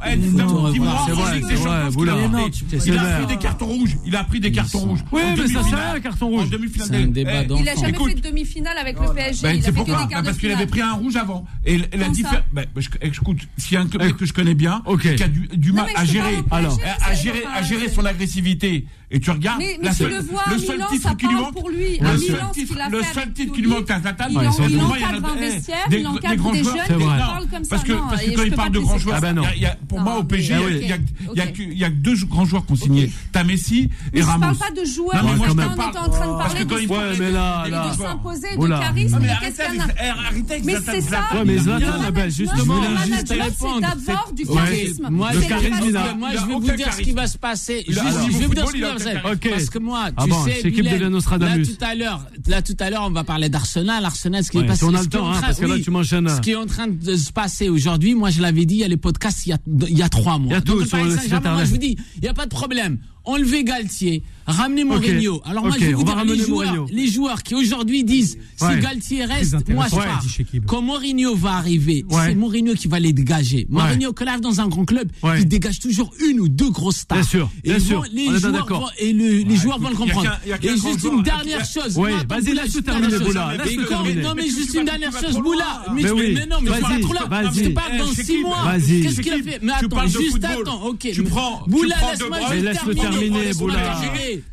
Il a pris des cartons rouges. Il a pris des cartons rouges. Oui, mais ça c'est un carton rouge. Eh, demi-finale. Il n'a jamais fait de demi-finale avec le PSG. Ben, c'est pourquoi Parce qu'il avait pris un rouge avant. Et la différence. Bah, écoute, s'il y a un club que je connais bien, okay. qui a du, du mal à gérer, alors, à gérer, à gérer son agressivité et tu regardes mais, mais la seule, tu le, vois, le seul Milan, titre qui lui manque pour lui. le seul titre, le seul titre qui lui manque à Zlatan il, encadre un vestiaire il encadre des, jeunes il parle comme ça. parce que, quand il parle de grands joueurs pour ah moi au PSG il y a que deux grands joueurs qui consignés t'as Messi et Ramos je parle pas de joueurs on était en train de parler de s'imposer oh de charisme mais eh, c'est ça. Mais Zlatan justement c'est d'abord du charisme moi je vais vous dire ce qui va se passer je vais vous dire parce que moi, ah tu sais, de là tout à l'heure, là tout à l'heure, on va parler d'Arsenal, Arsenal, ce qui est passé. Tu m'enchaînes. Ce qui est en train de se passer aujourd'hui, moi je l'avais dit, il y a les podcasts il y a, il y a trois mois. Il y a tout moi, je vous dis, il n'y a pas de problème enlever Galtier, ramener Mourinho. Alors moi, je vais vous dire, les joueurs, les joueurs, qui aujourd'hui disent si. Galtier reste, moi je pars. Quand Mourinho va arriver, c'est Mourinho qui va les dégager. Mourinho, quand il arrive dans un grand club, il dégage toujours une ou deux grosses stars. Bien sûr, bien et sûr. Les joueurs, vont, et le, les joueurs vont le comprendre. Et juste une dernière chose. vas-y, laisse terminer, Non, mais juste une dernière chose, Boula. Mais non, mais je trop là. Je te parle dans six mois. Qu'est-ce qu'il a fait? Mais attends, juste attends. Ok. Boula, laisse-moi terminer terminer, Boula.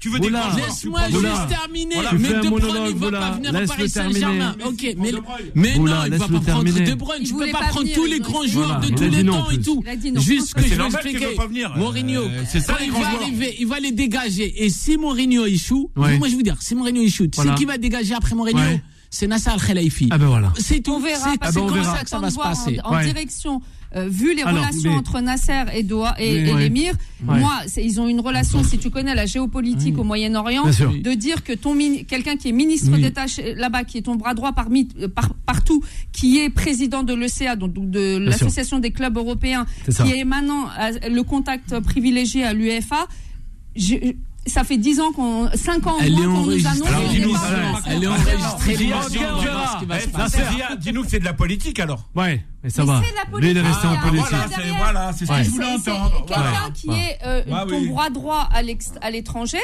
Tu veux Boula. Laisse-moi juste terminer. Mais De Bruyne, il va pas venir à Paris Saint-Germain. Ok, mais, non, il ne va pas prendre De Bruyne. Tu peux pas prendre tous les grands joueurs de tous les temps et tout. Juste que je vais expliquer. Mourinho, il va les dégager. Et si Mourinho échoue, moi je vous dire, si Mourinho échoue, tu sais qui va dégager après Mourinho? C'est Nassar Khelaifi. C'est tout. C'est comme ça que ça va se passer. En, direction euh, vu les relations entre Nasser et, Doha, et, et l'émir, moi, ils ont une relation, si tu connais la géopolitique au Moyen-Orient, de dire que ton quelqu'un qui est ministre oui. d'État là-bas, qui est ton bras droit parmi, euh, partout, qui est président de l'ECA, donc de l'association des clubs européens, qui est maintenant euh, le contact privilégié à l'UEFA, je, ça fait 10 ans qu'on 5 ans qu'on nous annonce alors, dis-nous, elle est enregistrée. dis-nous que c'est de la politique alors. Ouais mais ça mais va. mais de rester en ah, politique. voilà c'est, voilà, c'est ce que je voulais entendre. quelqu'un qui est euh, bah ton bras droit à l'étranger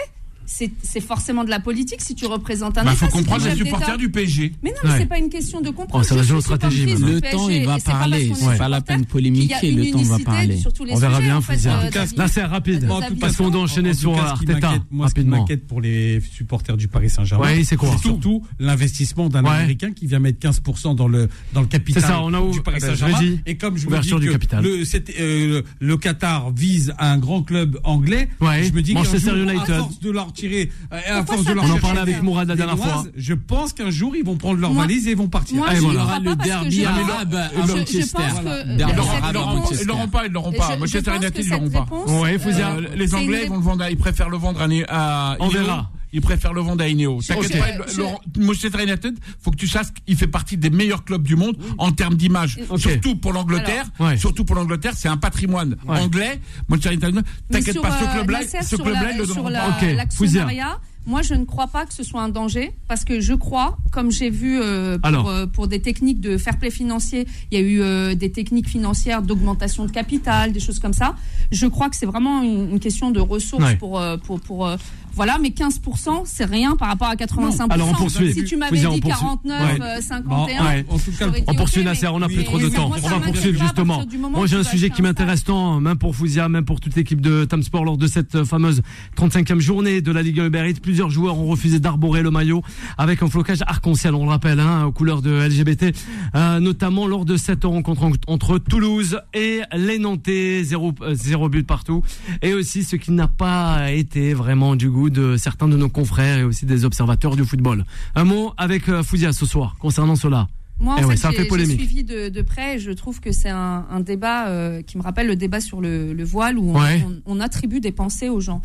c'est forcément de la politique si tu représentes un Il faut comprendre les supporters du PSG. Mais non, mais ouais. c'est pas une question de comprendre. Oh, ça va jouer. Le temps, il va parler. C'est pas, pas la peine de polémiquer. Le temps va parler. On verra bien, euh, là, c'est rapide. Parce qu'on doit enchaîner sur Arteta. Moi, ce qui m'inquiète pour les supporters du Paris Saint-Germain, c'est surtout l'investissement d'un Américain qui vient mettre 15% dans le dans le capital ça, on a du Paris Saint-Germain. Et comme je vous dis que euh, le Qatar vise un grand club anglais, je me dis que de leur tirer à force de leur On en parlait avec Mourad la dernière fois. Je pense qu'un jour ils vont prendre leurs valises et vont partir. Moi, il y aura le derby arabe à Manchester. Ils l'auront pas, ils l'auront pas. Manchester United, ils l'auront pas. Ouais, les Anglais vont le vendre, ils préfèrent le vendre à. On verra il préfère le vendre à Inéo. T'inquiète pas, Manchester United, faut que tu saches qu'il fait partie des meilleurs clubs du monde en termes d'image. Surtout pour l'Angleterre. Surtout pour l'Angleterre, c'est un patrimoine anglais. Manchester United, t'inquiète pas, ce club-là, ce club-là, il le moi, je ne crois pas que ce soit un danger parce que je crois, comme j'ai vu euh, pour, euh, pour, des techniques de fair play financier, il y a eu euh, des techniques financières d'augmentation de capital, des choses comme ça. Je crois que c'est vraiment une, question de ressources pour pour, pour voilà, mais 15%, c'est rien par rapport à 85%. Alors on poursuit. Si tu m'avais dit 49, 51, on, on poursuit okay, Nasser, on n'a plus trop de temps. On va poursuivre justement. Moi j'ai un sujet qui m'intéresse tant, même pour Fouzia, même pour toute l'équipe de Tam Sport lors de cette fameuse 35e journée de la Ligue Uber Eats. Plusieurs joueurs ont refusé d'arborer le maillot avec un flocage arc-en-ciel, on le rappelle, hein, aux couleurs de LGBT, euh, notamment lors de cette rencontre en- entre Toulouse et les Nantais, zéro, euh, zéro but partout. Et aussi ce qui n'a pas été vraiment du goût de certains de nos confrères et aussi des observateurs du football. Un mot avec euh, Fouzia ce soir concernant cela. Moi, en Eh fait, ouais, ça fait polémique. suivi de, de près. et Je trouve que c'est un, un débat euh, qui me rappelle le débat sur le, le voile où on, Ouais. on- on attribue des pensées aux gens.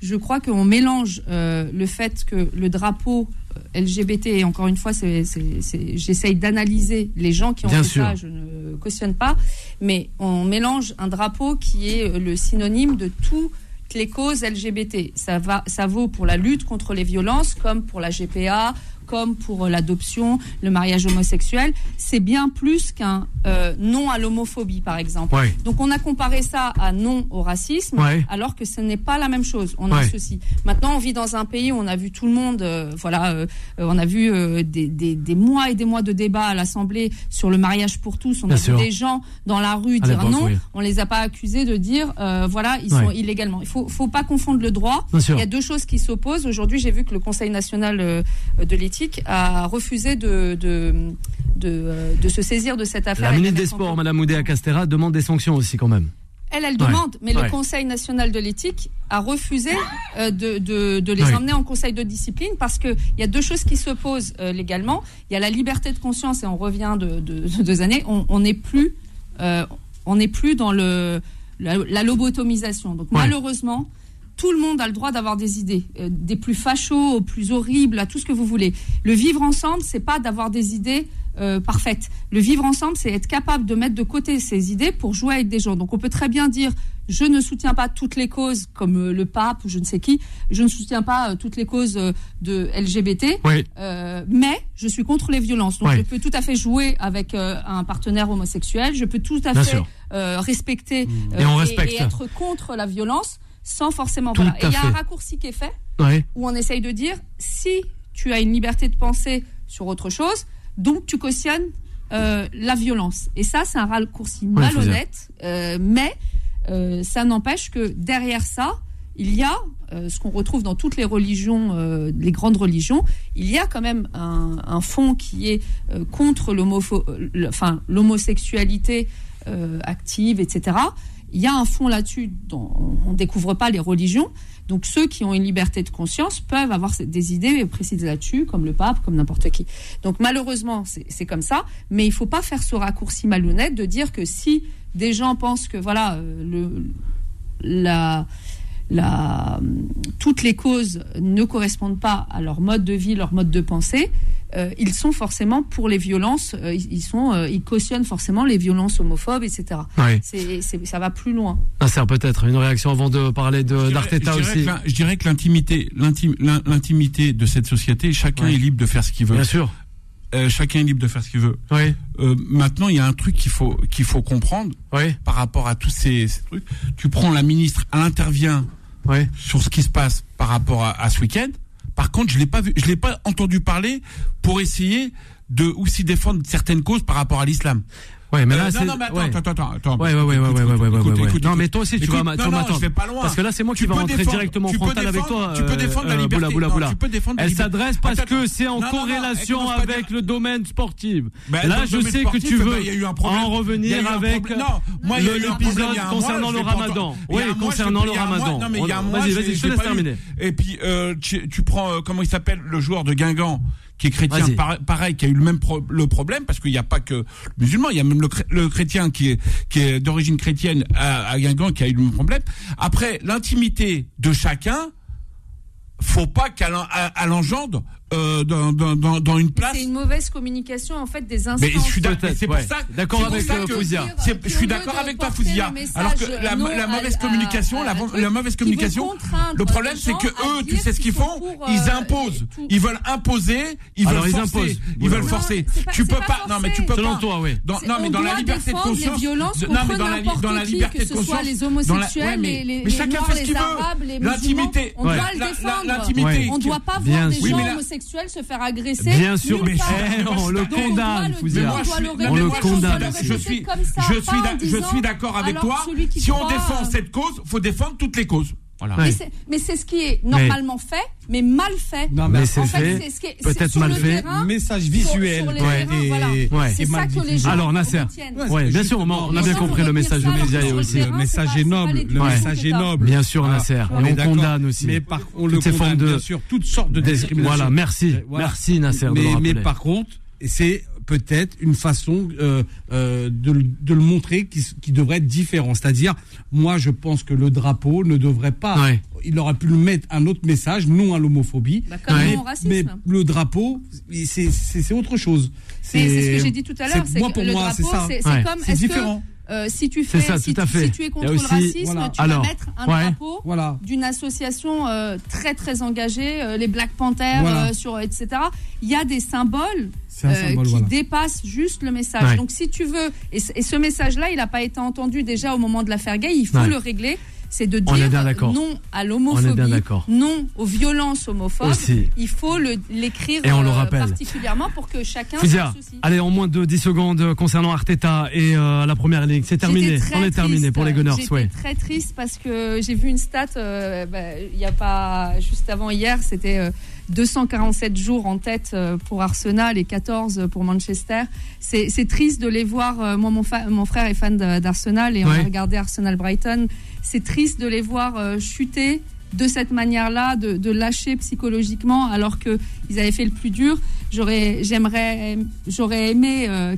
Je crois qu'on mélange euh, le fait que le drapeau euh, LGBT, et encore une fois, c'est, c'est- c'est- j'essaye d'analyser les gens qui ont Bien fait sûr. ça, je ne cautionne pas, mais on mélange un drapeau qui est euh, le synonyme de toutes les causes LGBT. Ça, va, ça vaut pour la lutte contre les violences, comme pour la GPA, comme pour euh, l'adoption, le mariage homosexuel. C'est bien plus qu'un euh, non à l'homophobie, par exemple. Ouais. Donc on a comparé ça à non au racisme, Ouais. alors que ce n'est pas la même chose. On Ouais. associe. Maintenant, on vit dans un pays où on a vu tout le monde, euh, voilà, euh, on a vu euh, des, des, des mois et des mois de débats à l'Assemblée sur le mariage pour tous. On Bien a sûr. vu des gens dans la rue À dire non. oui. On les a pas accusés de dire, euh, voilà, ils sont illégalement. Il faut, faut pas confondre le droit. Il y a deux choses qui s'opposent. Aujourd'hui, j'ai vu que le Conseil national de l'éthique a refusé de, de, de, euh, de se saisir de cette affaire. La ministre des Sports. Madame Oudéa Castera, demande des sanctions aussi quand même. Elle, elle Ouais. demande, mais Ouais. le Conseil national de l'éthique a refusé euh, de, de, de les Ouais. emmener en Conseil de discipline parce qu'il y a deux choses qui s'opposent euh, légalement. Il y a la liberté de conscience et on revient de, de, de deux années. On on n'est plus, euh, on plus dans le, la, la lobotomisation. Donc malheureusement, tout le monde a le droit d'avoir des idées, euh, des plus fachos aux plus horribles, à tout ce que vous voulez. Le vivre ensemble, c'est pas d'avoir des idées euh, parfaites. Le vivre ensemble, c'est être capable de mettre de côté ses idées pour jouer avec des gens. Donc on peut très bien dire je ne soutiens pas toutes les causes comme euh, le pape ou je ne sais qui, je ne soutiens pas toutes les causes de LGBT, Oui. euh, mais je suis contre les violences. Donc je peux tout à fait jouer avec euh, un partenaire homosexuel, je peux tout à Bien fait euh, respecter Et on respecte. et être contre la violence sans forcément. Voilà. Et il y a un raccourci qui est fait Ouais. où on essaye de dire si tu as une liberté de penser sur autre chose, donc tu cautionnes euh, la violence. Et ça, c'est un raccourci Ouais, malhonnête, euh, mais euh, ça n'empêche que derrière ça, il y a ce qu'on retrouve dans toutes les religions, les grandes religions, il y a quand même un, un fond qui est contre enfin, l'homosexualité active, etc. Il y a un fond là-dessus dont on ne découvre pas les religions. Donc ceux qui ont une liberté de conscience peuvent avoir des idées précises là-dessus, comme le pape, comme n'importe qui. Donc malheureusement, c'est comme ça, mais il faut pas faire ce raccourci malhonnête de dire que si des gens pensent que voilà euh, toutes les causes ne correspondent pas à leur mode de vie, leur mode de pensée, euh, ils sont forcément pour les violences, euh, ils, sont, euh, ils cautionnent forcément les violences homophobes, etc. C'est, c'est- ça va plus loin. Nasser, peut-être une réaction avant de parler de Je dirais- d'Arteta aussi. que Je dirais que l'intimité, l'intim- l'in- l'intimité de cette société, chacun Ouais. est libre de faire ce qu'il veut. Bien sûr. Euh, chacun est libre de faire ce qu'il veut. Oui. Euh, maintenant, il y a un truc qu'il faut qu'il faut comprendre Oui. par rapport à tous ces, ces trucs. Tu prends la ministre, elle intervient Oui. sur ce qui se passe par rapport à, à ce week-end. Par contre, je l'ai pas vu, je l'ai pas entendu parler pour essayer de aussi défendre certaines causes par rapport à l'islam. Ouais, mais là, Euh, c'est. non, non, mais attends, ouais. attends, attends, attends. Ouais, ouais, ouais, ouais, Écoute, ouais, ouais, écoute, ouais, écoute, Non, mais toi aussi, tu vas, m'attendre. je vais pas loin. Parce que là, c'est moi qui vais rentrer défendre- directement en frontal avec toi. tu peux euh, défendre la euh, liberté. Boula, boula, Non, boula. tu peux défendre la Elle s'adresse parce que c'est en Non, non, non, corrélation avec le domaine sportif. Là, je sais que tu veux problème. en revenir avec l'épisode concernant le Ramadan. Oui, concernant le Ramadan. Vas-y, vas-y, je te laisse terminer. Et puis, euh, tu, prends, euh, comment il s'appelle, le joueur de Guingamp, qui est chrétien, pareil, qui a eu le même pro- le problème, parce qu'il n'y a pas que musulman, il y a même le, chré- le chrétien qui est, qui est d'origine chrétienne à, à Guingamp qui a eu le même problème. Après, l'intimité de chacun, faut pas qu'elle en- elle engendre euh, dans, dans, dans, dans une place. C'est une mauvaise communication en fait des instances. Mais je suis d'accord. C'est pour ouais. ça. D'accord avec, ça euh, que- Fouzia. Je suis d'accord avec toi, Fouzia. Alors que la, la mauvaise à- communication, à- la, à- la mauvaise communication. Le problème, c'est que eux, tu sais ce qu'ils font? pour, Ils euh, imposent. tout- Ils veulent imposer. Ils Alors, veulent ils forcer. imposent. Ils veulent Non, forcer. pas- Tu peux pas pas. Non, mais tu peux Selon pas. toi, oui. Non, mais on dans la doit liberté de conscience. Non, mais dans la liberté que de ce soit conscience. les dans la- homosexuels, les- les- mais les chacun fait ce qu'il Arabes, veut. L'intimité. On doit le La- la- défendre. On ne doit pas voir des gens mais se faire agresser. Bien sûr, mais eh, on le condamne, Fouzia. on je doit suis- le condamne. Je suis, je d'accord avec toi. Si on défend cette cause, faut défendre toutes les causes. Voilà. Ouais. Mais c'est- Mais c'est ce qui est normalement fait, mais mal fait. Non, Mais c'est fait, fait, peut-être mal fait. terrain, message visuel sur les ouais, terrains, et- voilà. Ouais. C'est ça mal que les gens Alors, Nasser. Ouais, bien sûr, on, a- on a Les bien compris le message de Média aussi. Le message est noble. Le message est noble. Bien sûr. Nasser. On Et on condamne aussi. Mais par, on le Toutes ces condamne, formes de- bien sûr, toutes sortes de discriminations. Voilà, merci. Merci, Nasser. Mais, par contre, c'est peut-être une façon euh, euh, de, le- de le montrer qui, devrait être différent. C'est-à-dire, moi, je pense que le drapeau ne devrait pas. Ouais. Il aurait pu le mettre un autre message, non à l'homophobie. Bah, comme mais, non au racisme. mais le drapeau, c'est autre chose. C'est ce que j'ai dit tout à l'heure, moi pour le moi, drapeau, c'est ça. c'est Ouais. que différent. Euh, si tu fais, ça, si, tu- si tu es contre le racisme, voilà. tu Alors, vas mettre un ouais. drapeau Voilà. d'une association euh, très très engagée, euh, les Black Panthers, Voilà. sur etc. Il y a des symboles symbole, qui dépassent juste le message. Ouais. Donc si tu veux, et, ce- et ce message-là, il n'a pas été entendu déjà au moment de l'affaire Gay, il faut Ouais. le régler. C'est de dire non à l'homophobie, non aux violences homophobes. Aussi. Il faut l'écrire Et on le euh, particulièrement pour que chacun s'associe. allez, en moins de 10 secondes euh, concernant Arteta et euh, la première ligue. C'est terminé. On est terminé pour les Gunners. J'étais Ouais. très triste parce que j'ai vu une stat euh, bah, il n'y a pas juste avant hier, c'était euh, 247 jours en tête euh, pour Arsenal et 14 pour Manchester. C'est triste de les voir. euh, moi, mon, frère est fan d'Arsenal et on a regardé Arsenal Brighton. C'est triste de les voir euh, chuter de cette manière-là, de, lâcher psychologiquement, alors que ils avaient fait le plus dur. J'aurais, j'aimerais, j'aurais aimé. euh,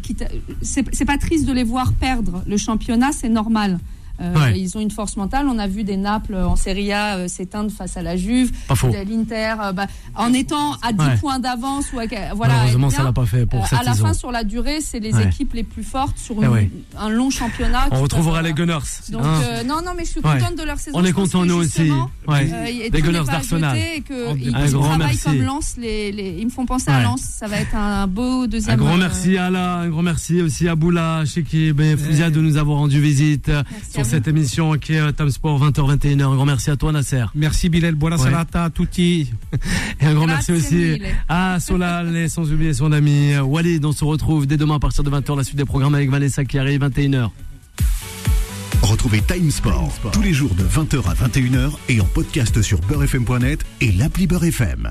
c'est pas triste de les voir perdre le championnat, c'est normal. Euh, Ouais. Ils ont une force mentale. On a vu des Naples en Serie A euh, s'éteindre face à la Juve. L'Inter, euh, bah, en étant à 10 Ouais. points d'avance voilà. Malheureusement, bien, ça l'a pas fait pour euh, cette à la saison. fin, sur la durée, c'est les Ouais. équipes les plus fortes sur Eh une- un long championnat. On retrouvera les Gunners. Donc hein. non, non, mais je suis contente de leur saison. On est que nous aussi. Les Gunners d'Arsenal. Un ils, grand ils travaillent merci. comme Lens. Les, les, ils me font penser à. Lens. Ça va être un beau Un deuxième. grand euh, merci à la, un grand merci aussi à Boula, Chekib et Fouzia de nous avoir rendu visite sur. Cette émission qui est euh, Time Sport 20h21h. Un grand merci à toi Nasser. Merci Bilal, buona Ouais. serata a tutti. Et un grand merci aussi mille. à Solal et sans oublier son ami euh, Walid. On se retrouve dès demain à partir de 20h la suite des programmes avec Vanessa qui arrive 21h. Retrouvez Time Sport, tous les jours de 20h à 21h et en podcast sur beurrefm.net et l'appli Beurre FM.